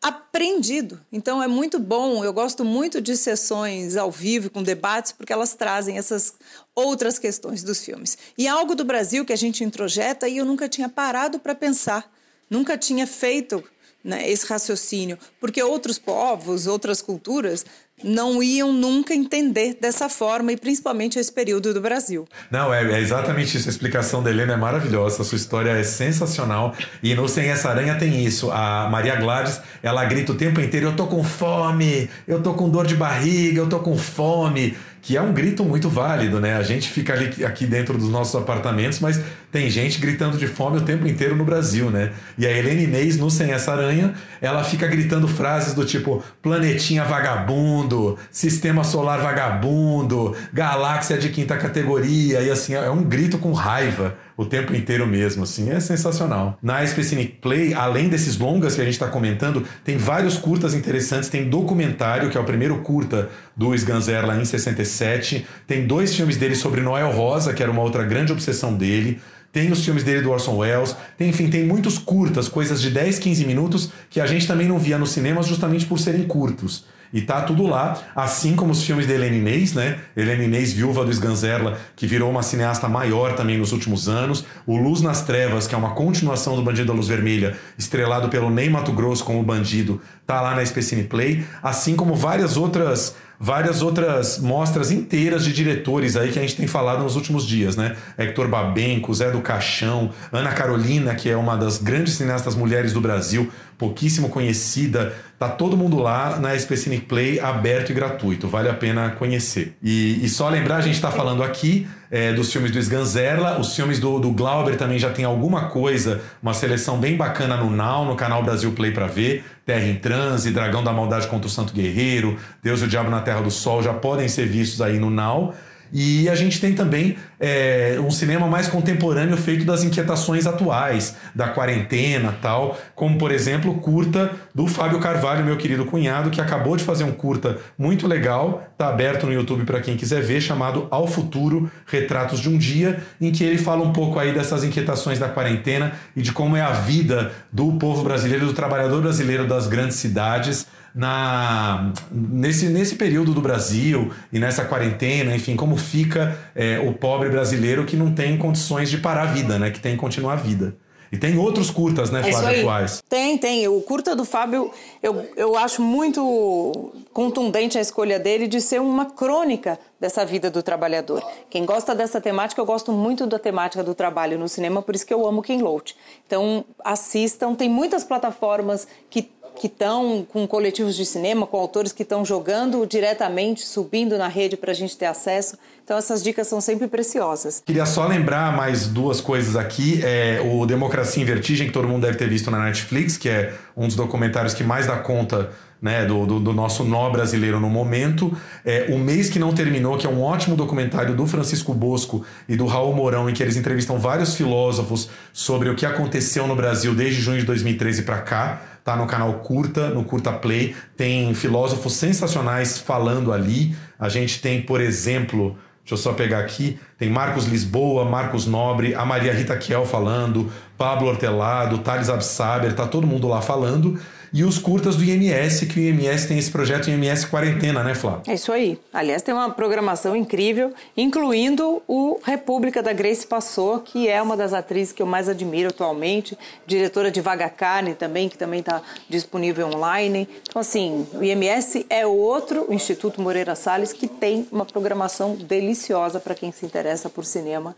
aprendido. Então é muito bom, eu gosto muito de sessões ao vivo com debates porque elas trazem essas outras questões dos filmes. E algo do Brasil que a gente introjeta e eu nunca tinha parado para pensar, nunca tinha feito né, esse raciocínio, porque outros povos, outras culturas não iam nunca entender dessa forma, e principalmente esse período do Brasil. Não, é, é, exatamente isso. A explicação da Helena é maravilhosa. A sua história é sensacional. E no Sem Essa Aranha tem isso. A Maria Gladys, ela grita o tempo inteiro: Eu tô com fome, eu tô com dor de barriga, eu tô com fome que é um grito muito válido, né? A gente fica ali aqui dentro dos nossos apartamentos, mas tem gente gritando de fome o tempo inteiro no Brasil, né? E a Helena Inês, no Sem Essa Aranha, ela fica gritando frases do tipo planetinha vagabundo, sistema solar vagabundo, galáxia de quinta categoria, e assim, é um grito com raiva o tempo inteiro mesmo, assim, é sensacional. Na Specific Play, além desses longas que a gente está comentando, tem vários curtas interessantes, tem documentário, que é o primeiro curta do Sganzerla em 67, tem dois filmes dele sobre Noel Rosa, que era uma outra grande obsessão dele, tem os filmes dele do Orson Welles, tem, enfim, tem muitos curtas, coisas de 10, 15 minutos, que a gente também não via nos cinemas justamente por serem curtos. E tá tudo lá, assim como os filmes de Helene Inês, né? Helene Inês, viúva do Sganzerla, que virou uma cineasta maior também nos últimos anos. O Luz nas Trevas, que é uma continuação do Bandido da Luz Vermelha, estrelado pelo Ney Mato Grosso como bandido, tá lá na Specine Play. Assim como várias outras várias outras mostras inteiras de diretores aí que a gente tem falado nos últimos dias, né? Hector Babenco, Zé do Caixão, Ana Carolina, que é uma das grandes cineastas mulheres do Brasil, pouquíssimo conhecida. Tá todo mundo lá na Specific Play, aberto e gratuito. Vale a pena conhecer. E, e só lembrar, a gente está falando aqui é, dos filmes do Sganzerla, os filmes do, do Glauber também já tem alguma coisa, uma seleção bem bacana no Now, no canal Brasil Play para ver. Terra em Transe, Dragão da Maldade contra o Santo Guerreiro, Deus e o Diabo na Terra do Sol já podem ser vistos aí no Now. E a gente tem também é, um cinema mais contemporâneo feito das inquietações atuais, da quarentena tal, como por exemplo o curta do Fábio Carvalho, meu querido cunhado, que acabou de fazer um curta muito legal, tá aberto no YouTube para quem quiser ver, chamado Ao Futuro, Retratos de um Dia, em que ele fala um pouco aí dessas inquietações da quarentena e de como é a vida do povo brasileiro, do trabalhador brasileiro das grandes cidades na nesse, nesse período do Brasil e nessa quarentena, enfim, como fica é, o pobre brasileiro que não tem condições de parar a vida, né? Que tem que continuar a vida. E tem outros curtas, né, é Flávio, atuais? Tem, tem. O curta do Fábio, eu, eu acho muito contundente a escolha dele de ser uma crônica dessa vida do trabalhador. Quem gosta dessa temática, eu gosto muito da temática do trabalho no cinema, por isso que eu amo Ken Loach. Então, assistam. Tem muitas plataformas que que estão com coletivos de cinema, com autores que estão jogando diretamente, subindo na rede para a gente ter acesso. Então essas dicas são sempre preciosas. Queria só lembrar mais duas coisas aqui. É o Democracia em Vertigem, que todo mundo deve ter visto na Netflix, que é um dos documentários que mais dá conta né, do, do, do, nosso nó brasileiro no momento. É, o Mês que Não Terminou, que é um ótimo documentário do Francisco Bosco e do Raul Mourão, em que eles entrevistam vários filósofos sobre o que aconteceu no Brasil desde junho de 2013 para cá tá no canal Curta, no Curta Play. Tem filósofos sensacionais falando ali. A gente tem, por exemplo, deixa eu só pegar aqui, tem Marcos Lisboa, Marcos Nobre, a Maria Rita Kiel falando, Pablo Hortelado, Thales Absaber, tá todo mundo lá falando e os curtas do IMS, que o IMS tem esse projeto IMS Quarentena, né, Flávio? É isso aí. Aliás, tem uma programação incrível, incluindo o República da Grace Passou, que é uma das atrizes que eu mais admiro atualmente, diretora de Vaga Carne também, que também está disponível online. Então, assim, o IMS é outro, o Instituto Moreira Salles, que tem uma programação deliciosa para quem se interessa por cinema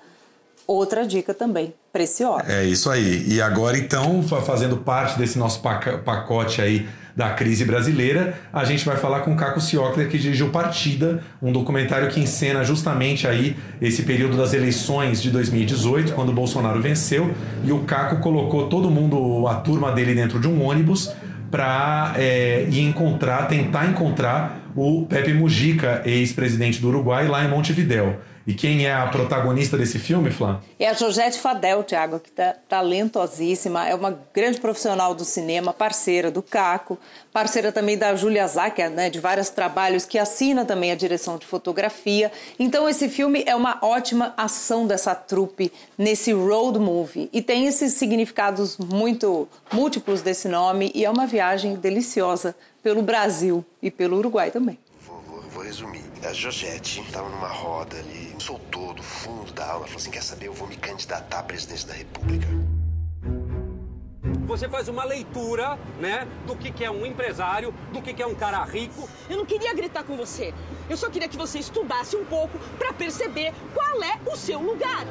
outra dica também preciosa. É isso aí. E agora, então, fazendo parte desse nosso pacote aí da crise brasileira, a gente vai falar com Caco Ciocler, que dirigiu Partida, um documentário que encena justamente aí esse período das eleições de 2018, quando o Bolsonaro venceu, e o Caco colocou todo mundo, a turma dele dentro de um ônibus para é, ir encontrar, tentar encontrar o Pepe Mujica, ex-presidente do Uruguai, lá em Montevidéu. E quem é a protagonista desse filme, Flá? É a Georgette Fadel, Tiago, que tá talentosíssima, é uma grande profissional do cinema, parceira do Caco, parceira também da Julia Zacher, né, de vários trabalhos, que assina também a direção de fotografia. Então esse filme é uma ótima ação dessa trupe nesse road movie e tem esses significados muito múltiplos desse nome e é uma viagem deliciosa pelo Brasil e pelo Uruguai também. Vou, vou, vou resumir. A Georgette estava numa roda ali, soltou do fundo da aula, falou assim: quer saber, eu vou me candidatar à presidência da República. Você faz uma leitura, né, do que, que é um empresário, do que, que é um cara rico. Eu não queria gritar com você. Eu só queria que você estudasse um pouco para perceber qual é o seu lugar.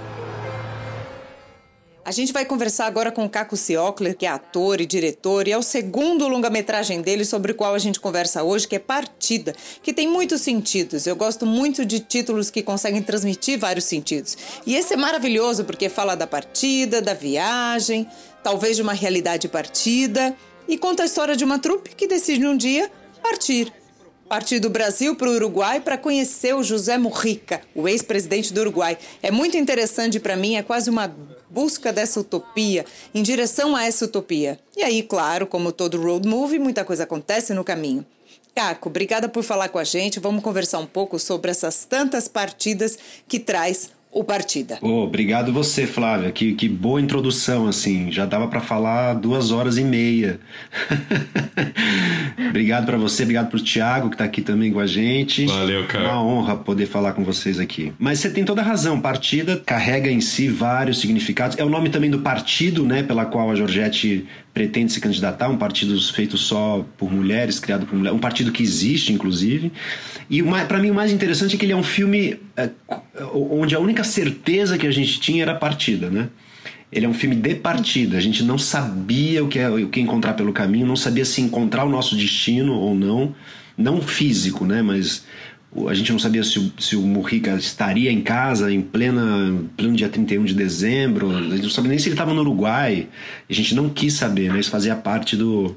A gente vai conversar agora com o Caco Ciocler, que é ator e diretor, e é o segundo longa-metragem dele sobre o qual a gente conversa hoje, que é Partida, que tem muitos sentidos. Eu gosto muito de títulos que conseguem transmitir vários sentidos. E esse é maravilhoso porque fala da partida, da viagem, talvez de uma realidade partida, e conta a história de uma trupe que decide um dia partir partir do Brasil para o Uruguai para conhecer o José Mujica, o ex-presidente do Uruguai. É muito interessante para mim, é quase uma busca dessa utopia, em direção a essa utopia. E aí, claro, como todo road movie, muita coisa acontece no caminho. Caco, obrigada por falar com a gente. Vamos conversar um pouco sobre essas tantas partidas que traz o Partida. Oh, obrigado você, Flávia. Que, que boa introdução, assim. Já dava para falar duas horas e meia. obrigado para você, obrigado pro Thiago, que tá aqui também com a gente. Valeu, cara. Uma honra poder falar com vocês aqui. Mas você tem toda a razão. Partida carrega em si vários significados. É o nome também do partido, né, pela qual a Georgette pretende se candidatar, um partido feito só por mulheres, criado por mulheres, um partido que existe, inclusive. E para mim o mais interessante é que ele é um filme é, onde a única certeza que a gente tinha era a partida, né? Ele é um filme de partida. A gente não sabia o que, é, o que encontrar pelo caminho, não sabia se encontrar o nosso destino ou não, não físico, né? Mas a gente não sabia se o, se o Mujica estaria em casa em plena, pleno dia 31 de dezembro, a gente não sabia nem se ele estava no Uruguai, a gente não quis saber, né? Isso fazia parte do,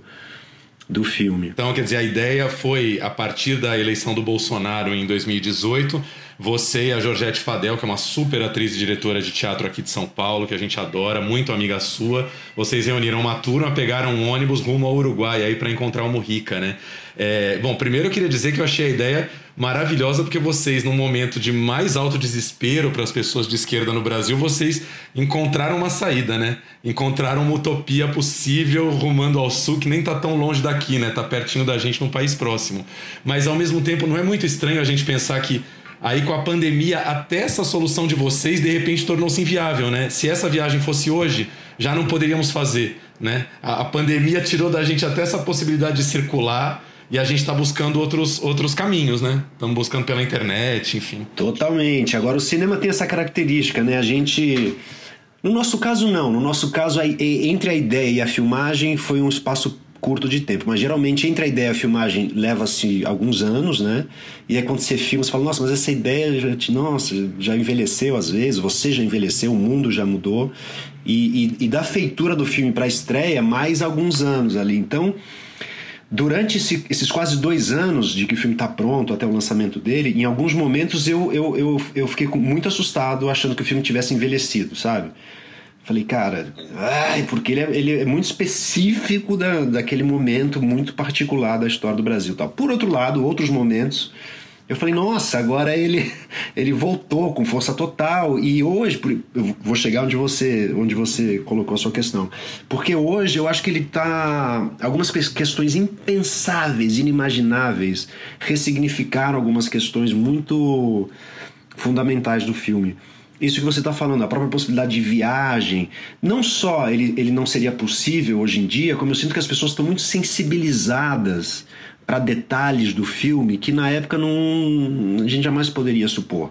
do filme. Então, quer dizer, a ideia foi, a partir da eleição do Bolsonaro em 2018, você e a Georgette Fadel, que é uma super atriz e diretora de teatro aqui de São Paulo, que a gente adora, muito amiga sua, vocês reuniram uma turma, pegaram um ônibus rumo ao Uruguai aí para encontrar o Mujica, né? É, bom, primeiro eu queria dizer que eu achei a ideia maravilhosa porque vocês, num momento de mais alto desespero para as pessoas de esquerda no Brasil, vocês encontraram uma saída, né? Encontraram uma utopia possível rumando ao sul, que nem tá tão longe daqui, né? Tá pertinho da gente num país próximo. Mas ao mesmo tempo não é muito estranho a gente pensar que Aí com a pandemia, até essa solução de vocês de repente tornou-se inviável, né? Se essa viagem fosse hoje, já não poderíamos fazer, né? A, a pandemia tirou da gente até essa possibilidade de circular e a gente está buscando outros, outros caminhos, né? Estamos buscando pela internet, enfim. Totalmente. Agora o cinema tem essa característica, né? A gente no nosso caso não, no nosso caso entre a ideia e a filmagem foi um espaço curto de tempo, mas geralmente entre a ideia e a filmagem leva-se alguns anos, né? E aí quando você filma, você fala, nossa, mas essa ideia já, nossa, já envelheceu às vezes, você já envelheceu, o mundo já mudou. E, e, e da feitura do filme para a estreia, mais alguns anos ali. Então, durante esse, esses quase dois anos de que o filme está pronto até o lançamento dele, em alguns momentos eu, eu, eu, eu fiquei muito assustado achando que o filme tivesse envelhecido, sabe? Falei, cara, ai, porque ele é, ele é muito específico da, daquele momento muito particular da história do Brasil. Tal. Por outro lado, outros momentos, eu falei, nossa, agora ele, ele voltou com força total. E hoje, eu vou chegar onde você, onde você colocou a sua questão. Porque hoje eu acho que ele está. Algumas questões impensáveis, inimagináveis, ressignificaram algumas questões muito fundamentais do filme isso que você está falando, a própria possibilidade de viagem, não só ele, ele não seria possível hoje em dia, como eu sinto que as pessoas estão muito sensibilizadas para detalhes do filme que na época não, a gente jamais poderia supor.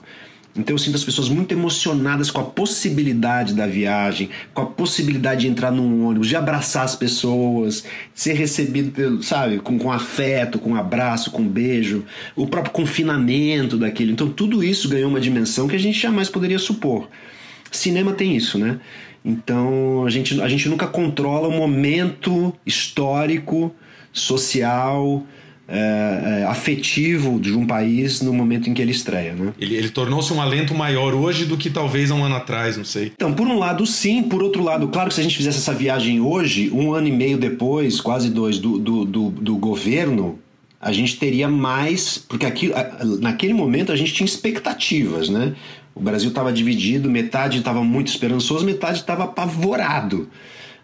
Então eu sinto as pessoas muito emocionadas com a possibilidade da viagem, com a possibilidade de entrar num ônibus, de abraçar as pessoas, de ser recebido, pelo, sabe, com, com afeto, com abraço, com beijo, o próprio confinamento daquele. Então tudo isso ganhou uma dimensão que a gente jamais poderia supor. Cinema tem isso, né? Então a gente, a gente nunca controla o momento histórico, social, é, é, afetivo de um país no momento em que ele estreia, né? Ele, ele tornou-se um alento maior hoje do que talvez há um ano atrás, não sei. Então, por um lado, sim. Por outro lado, claro que se a gente fizesse essa viagem hoje, um ano e meio depois, quase dois, do, do, do, do governo, a gente teria mais. Porque aqui, naquele momento a gente tinha expectativas, né? O Brasil estava dividido, metade estava muito esperançoso, metade estava apavorado.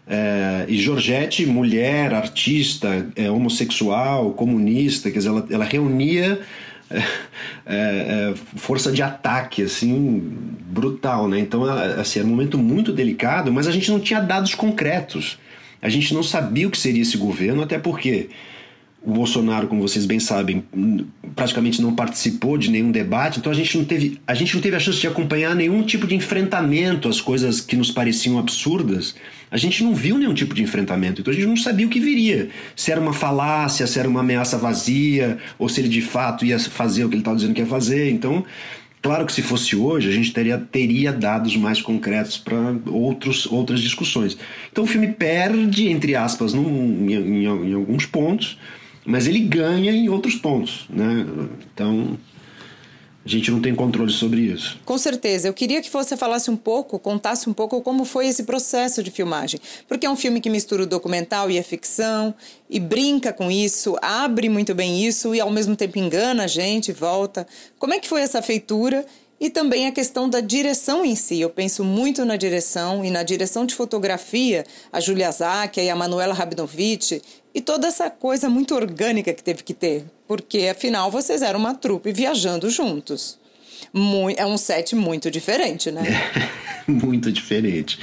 É, e Georgette, mulher, artista, é, homossexual, comunista, quer dizer, ela, ela reunia é, é, é força de ataque, assim, brutal, né? Então, assim, era um momento muito delicado, mas a gente não tinha dados concretos. A gente não sabia o que seria esse governo, até porque o Bolsonaro, como vocês bem sabem, praticamente não participou de nenhum debate, então a gente não teve a, gente não teve a chance de acompanhar nenhum tipo de enfrentamento às coisas que nos pareciam absurdas. A gente não viu nenhum tipo de enfrentamento, então a gente não sabia o que viria. Se era uma falácia, se era uma ameaça vazia, ou se ele de fato ia fazer o que ele estava dizendo que ia fazer. Então, Claro que se fosse hoje, a gente teria, teria dados mais concretos para outras discussões. Então o filme perde, entre aspas, num, em, em, em alguns pontos, mas ele ganha em outros pontos, né? Então a gente não tem controle sobre isso. Com certeza. Eu queria que você falasse um pouco, contasse um pouco como foi esse processo de filmagem. Porque é um filme que mistura o documental e a ficção, e brinca com isso, abre muito bem isso, e ao mesmo tempo engana a gente, volta. Como é que foi essa feitura e também a questão da direção em si. Eu penso muito na direção e na direção de fotografia, a Julia Zakia e a Manuela Rabinovich, e toda essa coisa muito orgânica que teve que ter, porque afinal vocês eram uma trupe viajando juntos. Muito, é um set muito diferente, né? muito diferente.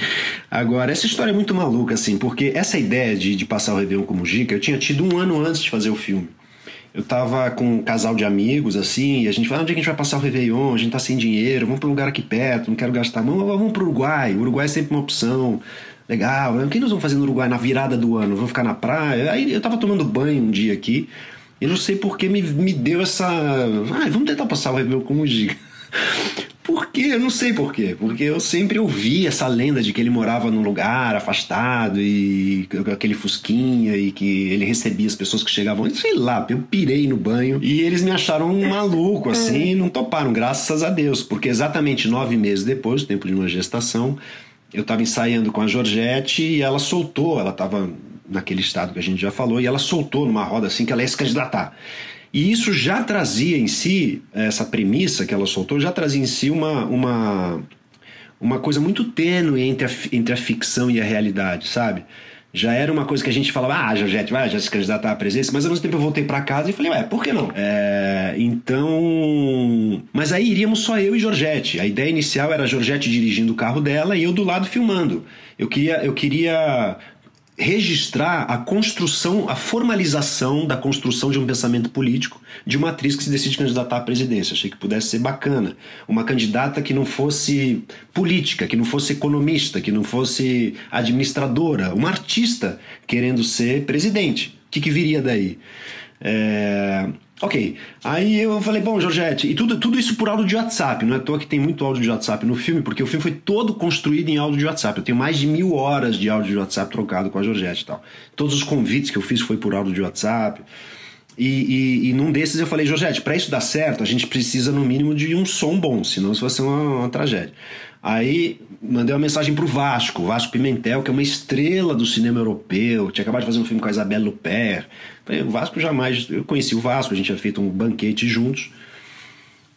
Agora, essa história é muito maluca, assim, porque essa ideia de, de passar o Réveillon como Gica, eu tinha tido um ano antes de fazer o filme. Eu tava com um casal de amigos, assim, e a gente falou, onde é que a gente vai passar o Réveillon? A gente tá sem dinheiro, vamos para um lugar aqui perto, não quero gastar. Vamos, vamos pro Uruguai, o Uruguai é sempre uma opção. Legal, o que nós vamos fazer no Uruguai na virada do ano? Vamos ficar na praia? Aí eu tava tomando banho um dia aqui, e não sei por que me, me deu essa... Ah, vamos tentar passar o Réveillon com o Giga. Por quê? Eu não sei por quê. Porque eu sempre ouvi essa lenda de que ele morava num lugar afastado e aquele fusquinha e que ele recebia as pessoas que chegavam. Sei lá, eu pirei no banho e eles me acharam um maluco assim não toparam, graças a Deus. Porque exatamente nove meses depois, o tempo de uma gestação, eu estava ensaiando com a Georgette e ela soltou, ela estava naquele estado que a gente já falou, e ela soltou numa roda assim que ela ia se candidatar. E isso já trazia em si, essa premissa que ela soltou, já trazia em si uma, uma, uma coisa muito tênue entre a, entre a ficção e a realidade, sabe? Já era uma coisa que a gente falava, ah, Georgette, vai, já se candidatar à presença, mas ao mesmo tempo eu voltei para casa e falei, ué, por que não? É, então. Mas aí iríamos só eu e Georgette. A ideia inicial era a Georgette dirigindo o carro dela e eu do lado filmando. Eu queria, eu queria registrar a construção, a formalização da construção de um pensamento político de uma atriz que se decide candidatar à presidência. Achei que pudesse ser bacana. Uma candidata que não fosse política, que não fosse economista, que não fosse administradora, uma artista querendo ser presidente. O que, que viria daí? É... Ok. Aí eu falei, bom, Georgette, e tudo, tudo isso por áudio de WhatsApp. Não é à toa que tem muito áudio de WhatsApp no filme, porque o filme foi todo construído em áudio de WhatsApp. Eu tenho mais de mil horas de áudio de WhatsApp trocado com a Georgette e tal. Todos os convites que eu fiz foi por áudio de WhatsApp. E, e, e num desses eu falei, Georgette, para isso dar certo, a gente precisa no mínimo de um som bom, senão isso vai ser uma, uma tragédia. Aí mandei uma mensagem pro Vasco, Vasco Pimentel, que é uma estrela do cinema europeu, tinha acabado de fazer um filme com a Isabelle Luper. Falei, o Vasco jamais. Eu conheci o Vasco, a gente tinha feito um banquete juntos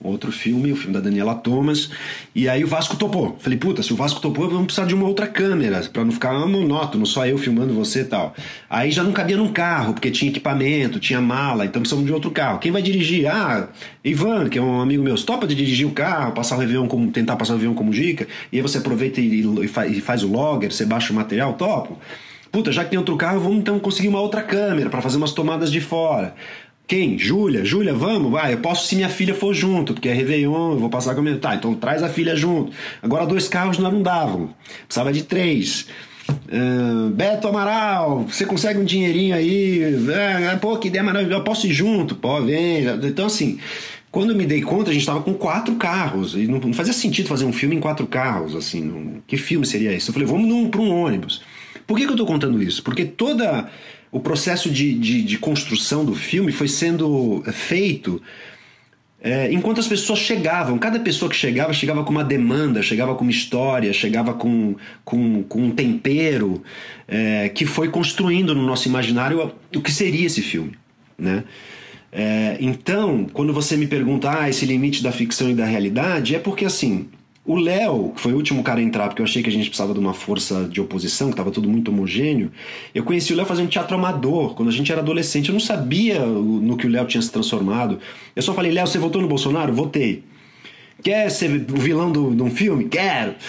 outro filme, o filme da Daniela Thomas. E aí o Vasco topou. Falei, puta, se o Vasco topou, vamos precisar de uma outra câmera, para não ficar monótono, só eu filmando você e tal. Aí já não cabia num carro, porque tinha equipamento, tinha mala, então precisamos de outro carro. Quem vai dirigir? Ah, Ivan, que é um amigo meu, topa de dirigir o carro, passar o Réveillon como, tentar passar o Réveillon como dica, e aí você aproveita e, e faz o logger, você baixa o material, topo. Puta, já que tem outro carro, vamos então conseguir uma outra câmera para fazer umas tomadas de fora. Quem? Júlia? Júlia, vamos? Vai, eu posso se minha filha for junto, porque é Réveillon, eu vou passar com a minha. Tá, então traz a filha junto. Agora dois carros não davam. Precisava de três. Uh, Beto Amaral, você consegue um dinheirinho aí? É, pô, que ideia maravilhosa, eu posso ir junto? Pô, vem. Então, assim, quando me dei conta, a gente estava com quatro carros. E não, não, fazia sentido fazer um filme em quatro carros, assim. Não, que filme seria esse? Eu falei, vamos para um ônibus. Por que, que eu estou contando isso? Porque toda o processo de, de, de construção do filme foi sendo feito é, enquanto as pessoas chegavam. Cada pessoa que chegava, chegava com uma demanda, chegava com uma história, chegava com, com, com um tempero é, que foi construindo no nosso imaginário o que seria esse filme, né? É, então, quando você me pergunta ah, esse limite da ficção e da realidade, é porque assim, o Léo, que foi o último cara a entrar, porque eu achei que a gente precisava de uma força de oposição, que estava tudo muito homogêneo. Eu conheci o Léo fazendo teatro amador. Quando a gente era adolescente, eu não sabia no que o Léo tinha se transformado. Eu só falei, Léo, você votou no Bolsonaro? Votei. Quer ser o vilão de um filme? Quero!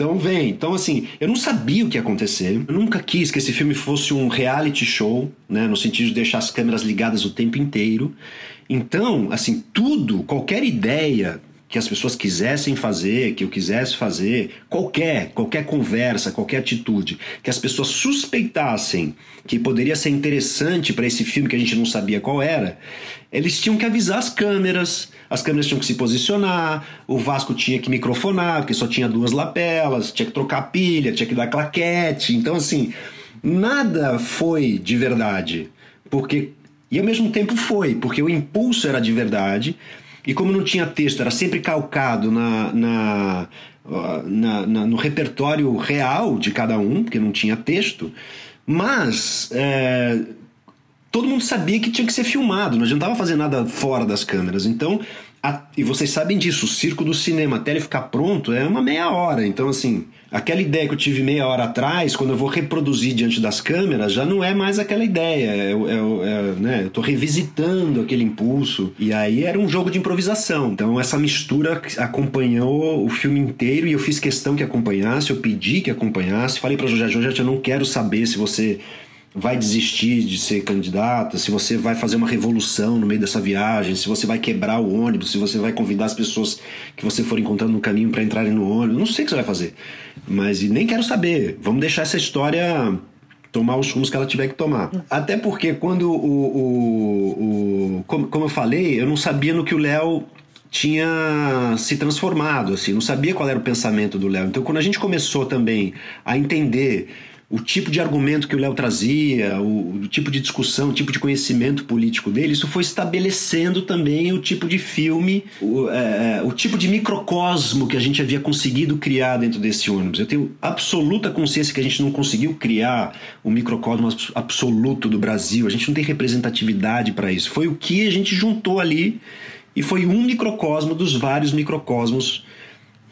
Então vem. Então, assim, eu não sabia o que ia acontecer. Eu nunca quis que esse filme fosse um reality show, né? No sentido de deixar as câmeras ligadas o tempo inteiro. Então, assim, tudo, qualquer ideia que as pessoas quisessem fazer, que eu quisesse fazer, qualquer, qualquer conversa, qualquer atitude, que as pessoas suspeitassem que poderia ser interessante para esse filme que a gente não sabia qual era, eles tinham que avisar as câmeras, as câmeras tinham que se posicionar, o Vasco tinha que microfonar, porque só tinha duas lapelas, tinha que trocar pilha, tinha que dar claquete. Então, assim, nada foi de verdade. Porque. E ao mesmo tempo foi, porque o impulso era de verdade, e como não tinha texto, era sempre calcado na, na, na, na no repertório real de cada um, porque não tinha texto, mas é, todo mundo sabia que tinha que ser filmado, não adiantava fazer nada fora das câmeras. Então, a, e vocês sabem disso, o circo do cinema até ele ficar pronto é uma meia hora. Então, assim, aquela ideia que eu tive meia hora atrás, quando eu vou reproduzir diante das câmeras, já não é mais aquela ideia. É, é, é, né? Eu tô revisitando aquele impulso. E aí era um jogo de improvisação. Então, essa mistura acompanhou o filme inteiro e eu fiz questão que acompanhasse, eu pedi que acompanhasse. Falei para Jorge, Jorge, eu não quero saber se você vai desistir de ser candidata, se você vai fazer uma revolução no meio dessa viagem, se você vai quebrar o ônibus, se você vai convidar as pessoas que você for encontrando no caminho para entrarem no ônibus. Não sei o que você vai fazer. Mas nem quero saber. Vamos deixar essa história tomar os rumos que ela tiver que tomar. Até porque quando o, o, o como, como eu falei, eu não sabia no que o Léo tinha se transformado, assim, não sabia qual era o pensamento do Léo. Então, quando a gente começou também a entender o tipo de argumento que o Léo trazia, o, o, tipo de discussão, o tipo de conhecimento político dele, isso foi estabelecendo também o tipo de filme, o, é, é, o tipo de microcosmo que a gente havia conseguido criar dentro desse ônibus. Eu tenho absoluta consciência que a gente não conseguiu criar o microcosmo absoluto do Brasil, a gente não tem representatividade para isso. Foi o que a gente juntou ali e foi um microcosmo dos vários microcosmos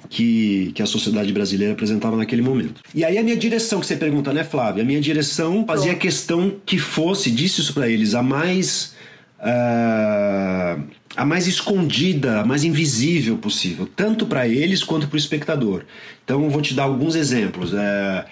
que, que a sociedade brasileira apresentava naquele momento. E aí a minha direção, que você pergunta, né, Flávia? A minha direção fazia questão que fosse, disse isso para eles, a mais. Uh, a mais escondida, a mais invisível possível, tanto para eles quanto para o espectador. Então, eu vou te dar alguns exemplos. Uh,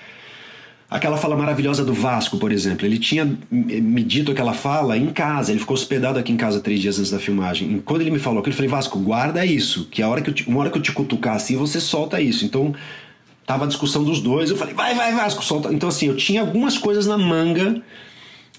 Aquela fala maravilhosa do Vasco, por exemplo. Ele tinha me dito aquela fala em casa. Ele ficou hospedado aqui em casa três dias antes da filmagem. E quando ele me falou aquilo, eu falei, Vasco, guarda isso. Que a hora que eu te, uma hora que eu te cutucar assim, você solta isso. Então, tava a discussão dos dois. Eu falei, vai, vai, Vasco, solta. Então, assim, eu tinha algumas coisas na manga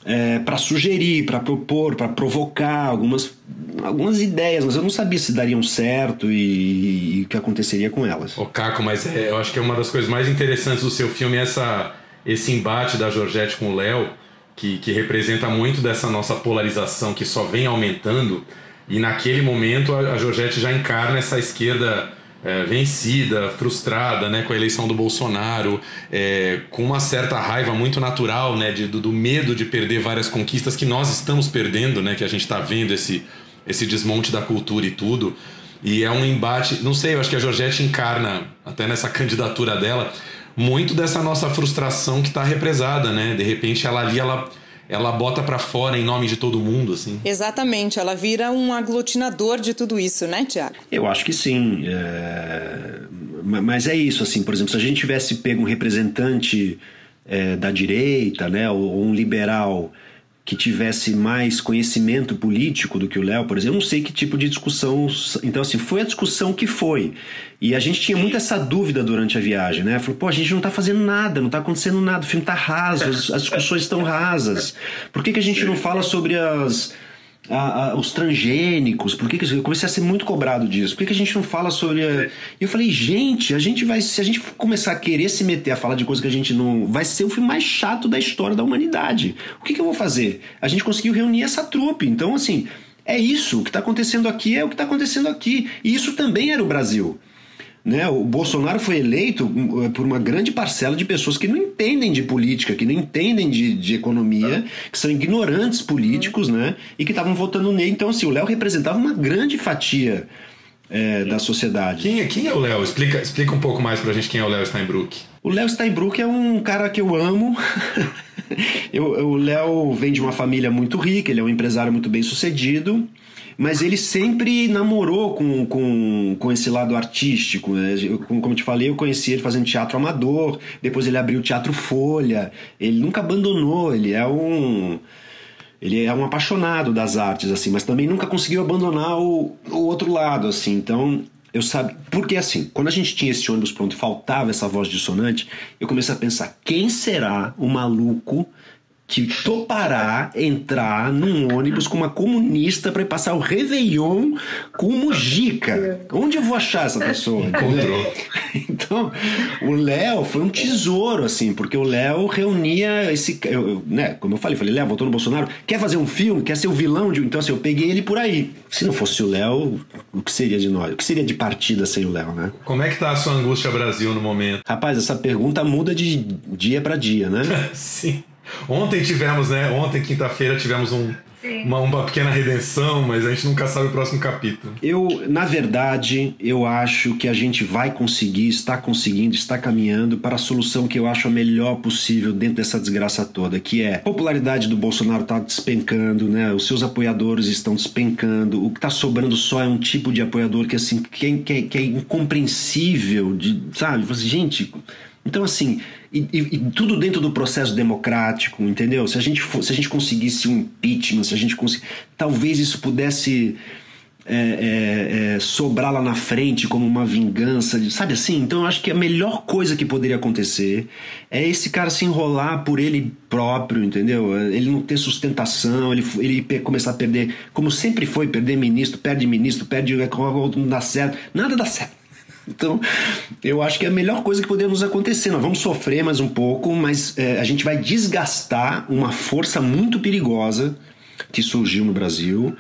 é, para sugerir, para propor, para provocar algumas, algumas ideias, mas eu não sabia se dariam certo e, o que aconteceria com elas. Ô, Caco, mas é, eu acho que é uma das coisas mais interessantes do seu filme essa esse embate da Georgette com o Léo, que, que representa muito dessa nossa polarização que só vem aumentando. E naquele momento a, a Georgette já encarna essa esquerda é, vencida, frustrada né, com a eleição do Bolsonaro, é, com uma certa raiva muito natural né, de, do, do, medo de perder várias conquistas que nós estamos perdendo, né, que a gente está vendo esse, esse desmonte da cultura e tudo. E é um embate, não sei, eu acho que a Georgette encarna, até nessa candidatura dela, muito dessa nossa frustração que está represada, né? De repente ela ali, ela ela bota para fora em nome de todo mundo, assim. Exatamente, ela vira um aglutinador de tudo isso, né, Tiago? Eu acho que sim. É... Mas é isso, assim, por exemplo, se a gente tivesse pego um representante é, da direita, né, ou um liberal que tivesse mais conhecimento político do que o Léo, por exemplo. Eu não sei que tipo de discussão. Então, assim, foi a discussão que foi. E a gente tinha muito essa dúvida durante a viagem, né? Falou, pô, a gente não tá fazendo nada, não tá acontecendo nada, o filme tá raso, as, as discussões estão rasas. Por que, que a gente não fala sobre as a, a, os transgênicos, por que, que eu comecei a ser muito cobrado disso? Por que, que a gente não fala sobre. A... E eu falei, gente, a gente vai. Se a gente começar a querer se meter a falar de coisa que a gente não. Vai ser o filme mais chato da história da humanidade. O que, que eu vou fazer? A gente conseguiu reunir essa trupe. Então, assim, é isso. O que está acontecendo aqui é o que está acontecendo aqui. E isso também era o Brasil. Né? O Bolsonaro foi eleito eh, por uma grande parcela de pessoas que não entendem de política, que não entendem de, de economia, que são ignorantes políticos, né? E que estavam votando nele. Então, assim, o Léo representava uma grande fatia é, da sociedade. Quem, é, quem é o Léo? Explica, explica um pouco mais pra gente quem é o Léo Steinbrück. O Léo Steinbrück é um cara que eu amo. eu, o Léo vem de uma família muito rica, ele é um empresário muito bem sucedido mas ele sempre namorou com, com, com esse lado artístico. Né? Como eu te falei, eu conheci ele fazendo teatro amador, depois ele abriu o Teatro Folha, ele nunca abandonou, ele é um. Ele é um apaixonado das artes, assim, mas também nunca conseguiu abandonar o, o outro lado, assim. Então, eu sabia. Porque, assim, quando a gente tinha esse ônibus pronto faltava essa voz dissonante, eu comecei a pensar: quem será o maluco que topará entrar num ônibus com uma comunista para passar o Réveillon com Mujica. Onde eu vou achar essa pessoa? Encontrou. Então, o Léo foi um tesouro, assim, porque o Léo reunia esse. Eu, né, como eu falei, falei, Léo, votou no Bolsonaro, quer fazer um filme, quer ser o vilão de. Então, assim, eu peguei ele por aí. Se não fosse o Léo, o que seria de nós? O que seria de partida sem o Léo, né? Como é que tá a sua angústia Brasil no momento? Rapaz, essa pergunta muda de dia para dia, né? Sim. Ontem tivemos, né? Ontem, quinta-feira, tivemos um, uma, uma, pequena redenção, mas a gente nunca sabe o próximo capítulo. Eu, na verdade, eu acho que a gente vai conseguir, está conseguindo, está caminhando para a solução que eu acho a melhor possível dentro dessa desgraça toda, que é a popularidade do Bolsonaro está despencando, né? Os seus apoiadores estão despencando. O que está sobrando só é um tipo de apoiador que assim que, é, que, é, que é incompreensível, de, sabe? Gente, então assim e, e, tudo dentro do processo democrático, entendeu? Se a gente, for, se a gente conseguisse um impeachment, se a gente conseguisse. Talvez isso pudesse é, é, é, sobrar lá na frente como uma vingança, sabe assim? Então eu acho que a melhor coisa que poderia acontecer é esse cara se enrolar por ele próprio, entendeu? Ele não ter sustentação, ele, ele começar a perder, como sempre foi, perder ministro, perde ministro, perde. Não dá certo, nada dá certo. Então, eu acho que é a melhor coisa que poderia nos acontecer. Nós vamos sofrer mais um pouco, mas é, a gente vai desgastar uma força muito perigosa que surgiu no Brasil.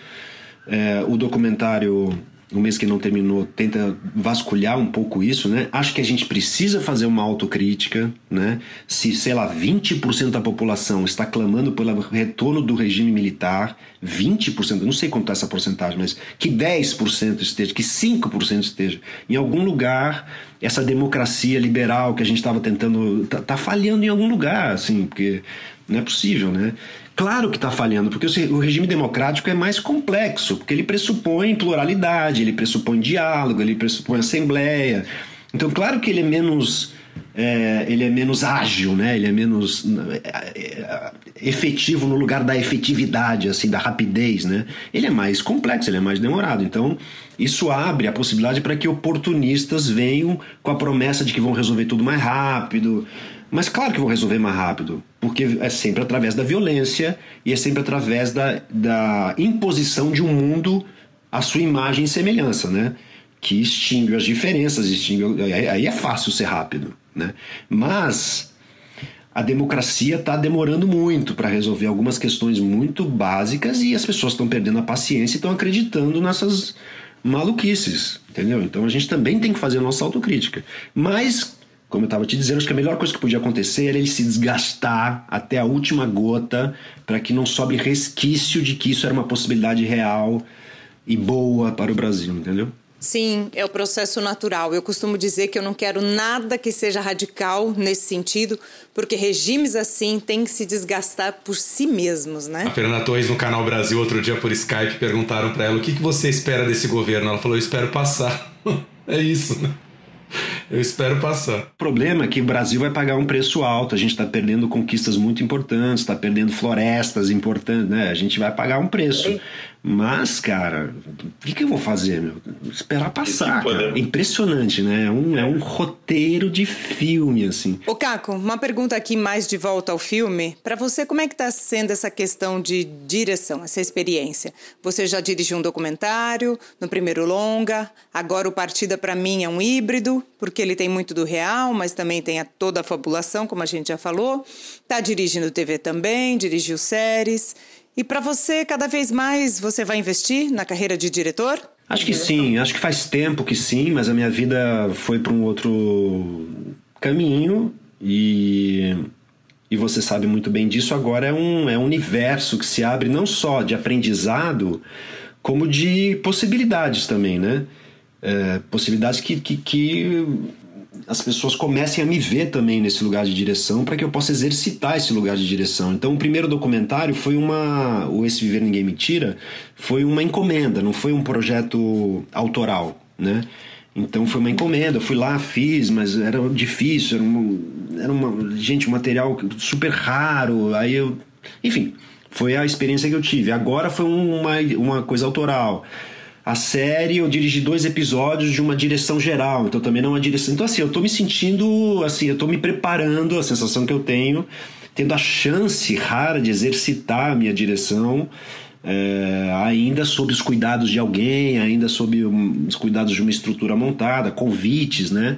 É, o documentário o mês que não terminou tenta vasculhar um pouco isso, né? Acho que a gente precisa fazer uma autocrítica, né? Se, sei lá, 20% da população está clamando pelo retorno do regime militar, 20%, não sei quanto é essa porcentagem, mas que 10% esteja, que 5% esteja, em algum lugar essa democracia liberal que a gente estava tentando tá, tá falhando em algum lugar, assim, porque não é possível, né? Claro que está falhando, porque o regime democrático é mais complexo, porque ele pressupõe pluralidade, ele pressupõe diálogo, ele pressupõe assembleia. Então, claro que ele é menos. É, ele é menos ágil, né? ele é menos é, é, efetivo no lugar da efetividade, assim, da rapidez. Né? Ele é mais complexo, ele é mais demorado. Então, isso abre a possibilidade para que oportunistas venham com a promessa de que vão resolver tudo mais rápido. Mas claro que vão resolver mais rápido, porque é sempre através da violência e é sempre através da, da imposição de um mundo à sua imagem e semelhança, né? Que extingue as diferenças, extingue. Aí é fácil ser rápido, né? Mas a democracia está demorando muito para resolver algumas questões muito básicas e as pessoas estão perdendo a paciência e estão acreditando nessas maluquices, entendeu? Então a gente também tem que fazer a nossa autocrítica. Mas como eu estava te dizendo, acho que a melhor coisa que podia acontecer era ele se desgastar até a última gota para que não sobre resquício de que isso era uma possibilidade real e boa para o Brasil, entendeu? Sim, é o processo natural. Eu costumo dizer que eu não quero nada que seja radical nesse sentido, porque regimes assim têm que se desgastar por si mesmos, né? A Fernanda Torres, no Canal Brasil, outro dia por Skype, perguntaram para ela o que, que você espera desse governo. Ela falou: Eu espero passar. é isso, né? Eu espero passar. O problema é que o Brasil vai pagar um preço alto, a gente está perdendo conquistas muito importantes, está perdendo florestas importantes, né? A gente vai pagar um preço. Mas, cara, o que, que eu vou fazer, meu? Esperar passar. Cara. É impressionante, né? É um, é um roteiro de filme, assim. Ô, Caco, uma pergunta aqui mais de volta ao filme. Para você, como é que tá sendo essa questão de direção, essa experiência? Você já dirigiu um documentário, no primeiro longa, agora o Partida para mim é um híbrido, porque ele tem muito do real, mas também tem a toda a fabulação, como a gente já falou. Tá dirigindo TV também, dirigiu séries. E para você, cada vez mais você vai investir na carreira de diretor? Acho que sim, acho que faz tempo que sim, mas a minha vida foi para um outro caminho e e você sabe muito bem disso. Agora é um, é um universo que se abre não só de aprendizado, como de possibilidades também, né? É, possibilidades que, que, que as pessoas comecem a me ver também nesse lugar de direção para que eu possa exercitar esse lugar de direção. Então, o primeiro documentário foi uma. O Esse Viver Ninguém Me Tira foi uma encomenda, não foi um projeto autoral, né? Então foi uma encomenda, eu fui lá, fiz, mas era difícil, era uma, era uma gente, um material super raro, aí eu. Enfim, foi a experiência que eu tive. Agora foi uma, uma coisa autoral a série eu dirigi dois episódios de uma direção geral, então também não é uma direção. Então, assim, eu tô me sentindo, assim, eu tô me preparando, a sensação que eu tenho, tendo a chance rara de exercitar a minha direção. É, ainda sob os cuidados de alguém, ainda sob os cuidados de uma estrutura montada, convites, né?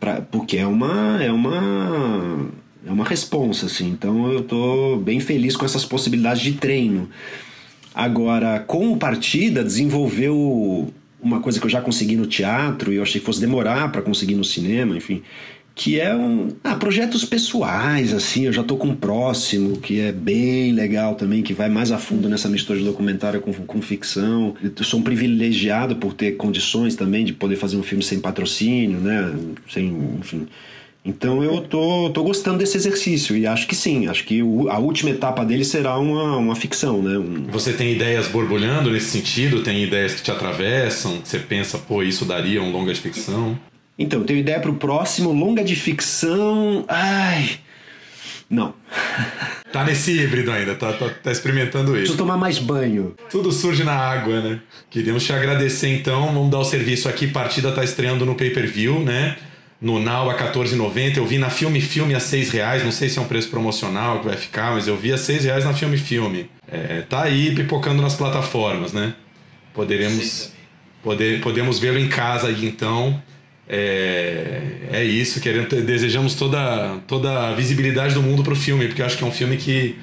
Pra, porque é uma é uma é uma responsa, assim. Então eu tô bem feliz com essas possibilidades de treino. Agora, com o Partida, desenvolveu uma coisa que eu já consegui no teatro e eu achei que fosse demorar para conseguir no cinema, enfim, que é um ah, projetos pessoais assim eu já tô com um próximo que é bem legal também que vai mais a fundo nessa mistura de documentário com, com ficção. Eu sou um privilegiado por ter condições também de poder fazer um filme sem patrocínio né sem enfim então eu tô, tô gostando desse exercício e acho que sim, acho que o, a última etapa dele será uma, uma ficção, né? Um... Você tem ideias borbulhando nesse sentido? Tem ideias que te atravessam? Você pensa, pô, isso daria um longa de ficção? Então, eu tenho ideia pro próximo longa de ficção. Ai. Não. Tá nesse híbrido ainda, tá, tá, tá experimentando isso. Preciso tomar mais banho. Tudo surge na água, né? Queríamos te agradecer então. Vamos dar o serviço aqui. Partida tá estreando no pay per view, né? No Now a 14,90. Eu vi na Filme Filme a 6 reais. Não sei se é um preço promocional que vai ficar, mas eu vi a 6 reais na Filme Filme. É, tá aí pipocando nas plataformas, né? Poderemos, poder, podemos vê-lo em casa aí então. É, é isso, querendo, desejamos toda, toda a visibilidade do mundo pro filme, porque eu acho que é um filme que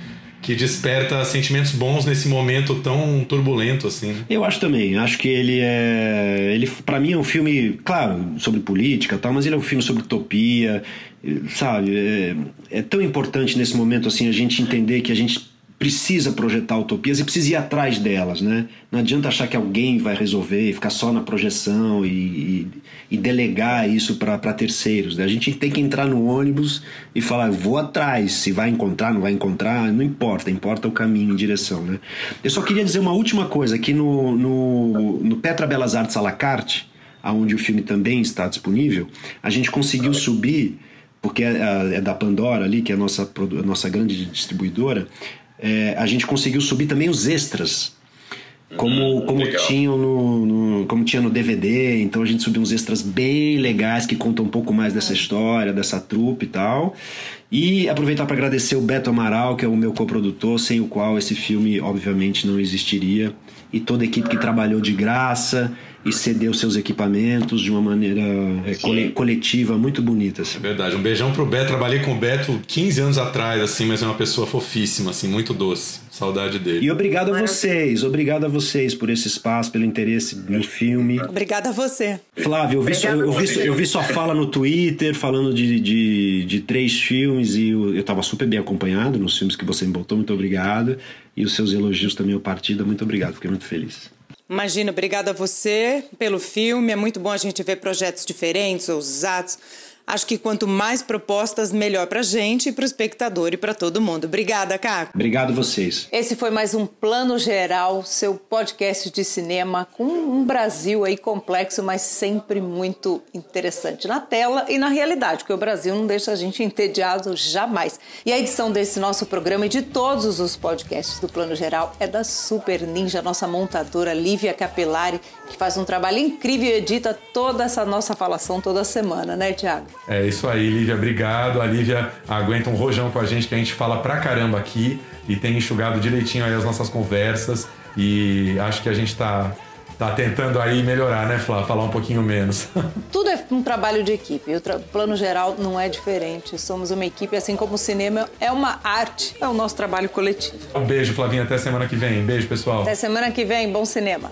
que desperta sentimentos bons nesse momento tão turbulento assim. Eu acho também. Acho que ele é, ele para mim é um filme, claro, sobre política, tal, mas ele é um filme sobre utopia, sabe? É, é tão importante nesse momento assim a gente entender que a gente precisa projetar utopias e precisa ir atrás delas, né? Não adianta achar que alguém vai resolver e ficar só na projeção e, e, e delegar isso para terceiros. Né? A gente tem que entrar no ônibus e falar, vou atrás, se vai encontrar, não vai encontrar, não importa, importa o caminho em direção, né? Eu só queria dizer uma última coisa, aqui no, no, no Petra Belas Artes à la carte, onde o filme também está disponível, a gente conseguiu subir porque é, é, da Pandora ali, que é a nossa, a nossa grande distribuidora, é, a gente conseguiu subir também os extras. Como, hum, como, tinham no, no, como tinha no DVD, então a gente subiu uns extras bem legais que contam um pouco mais dessa história, dessa trupe e tal. E aproveitar para agradecer o Beto Amaral, que é o meu coprodutor, sem o qual esse filme obviamente não existiria, e toda a equipe que trabalhou de graça e cedeu seus equipamentos de uma maneira é, coletiva muito bonita. Assim. É verdade. Um beijão pro Beto. Trabalhei com o Beto 15 anos atrás, assim, mas é uma pessoa fofíssima, assim, muito doce. Saudade dele. E obrigado a vocês, obrigado a vocês por esse espaço, pelo interesse no filme. Obrigada a você. Flávio, eu vi, só, eu, vi, eu vi sua fala no Twitter falando de, de, de três filmes e eu, eu tava super bem acompanhado nos filmes que você me botou, muito obrigado. E os seus elogios também ao partido, muito obrigado, fiquei muito feliz. Imagina, obrigada a você pelo filme. É muito bom a gente ver projetos diferentes, ousados. Acho que quanto mais propostas, melhor pra gente, pro espectador e para todo mundo. Obrigada, Caco. Obrigado vocês. Esse foi mais um Plano Geral, seu podcast de cinema com um Brasil aí complexo, mas sempre muito interessante na tela e na realidade, porque o Brasil não deixa a gente entediado jamais. E a edição desse nosso programa e de todos os podcasts do Plano Geral é da Super Ninja, nossa montadora Lívia Capelari, que faz um trabalho incrível e edita toda essa nossa falação toda semana, né, Tiago? É isso aí, Lívia, obrigado. A Lívia aguenta um rojão com a gente, que a gente fala pra caramba aqui e tem enxugado direitinho aí as nossas conversas. E acho que a gente tá, tá tentando aí melhorar, né, Flá? Falar um pouquinho menos. Tudo é um trabalho de equipe. O tra plano geral não é diferente. Somos uma equipe, assim como o cinema é uma arte, é o nosso trabalho coletivo. Um beijo, Flavinha. Até semana que vem. Beijo, pessoal. Até semana que vem. Bom cinema.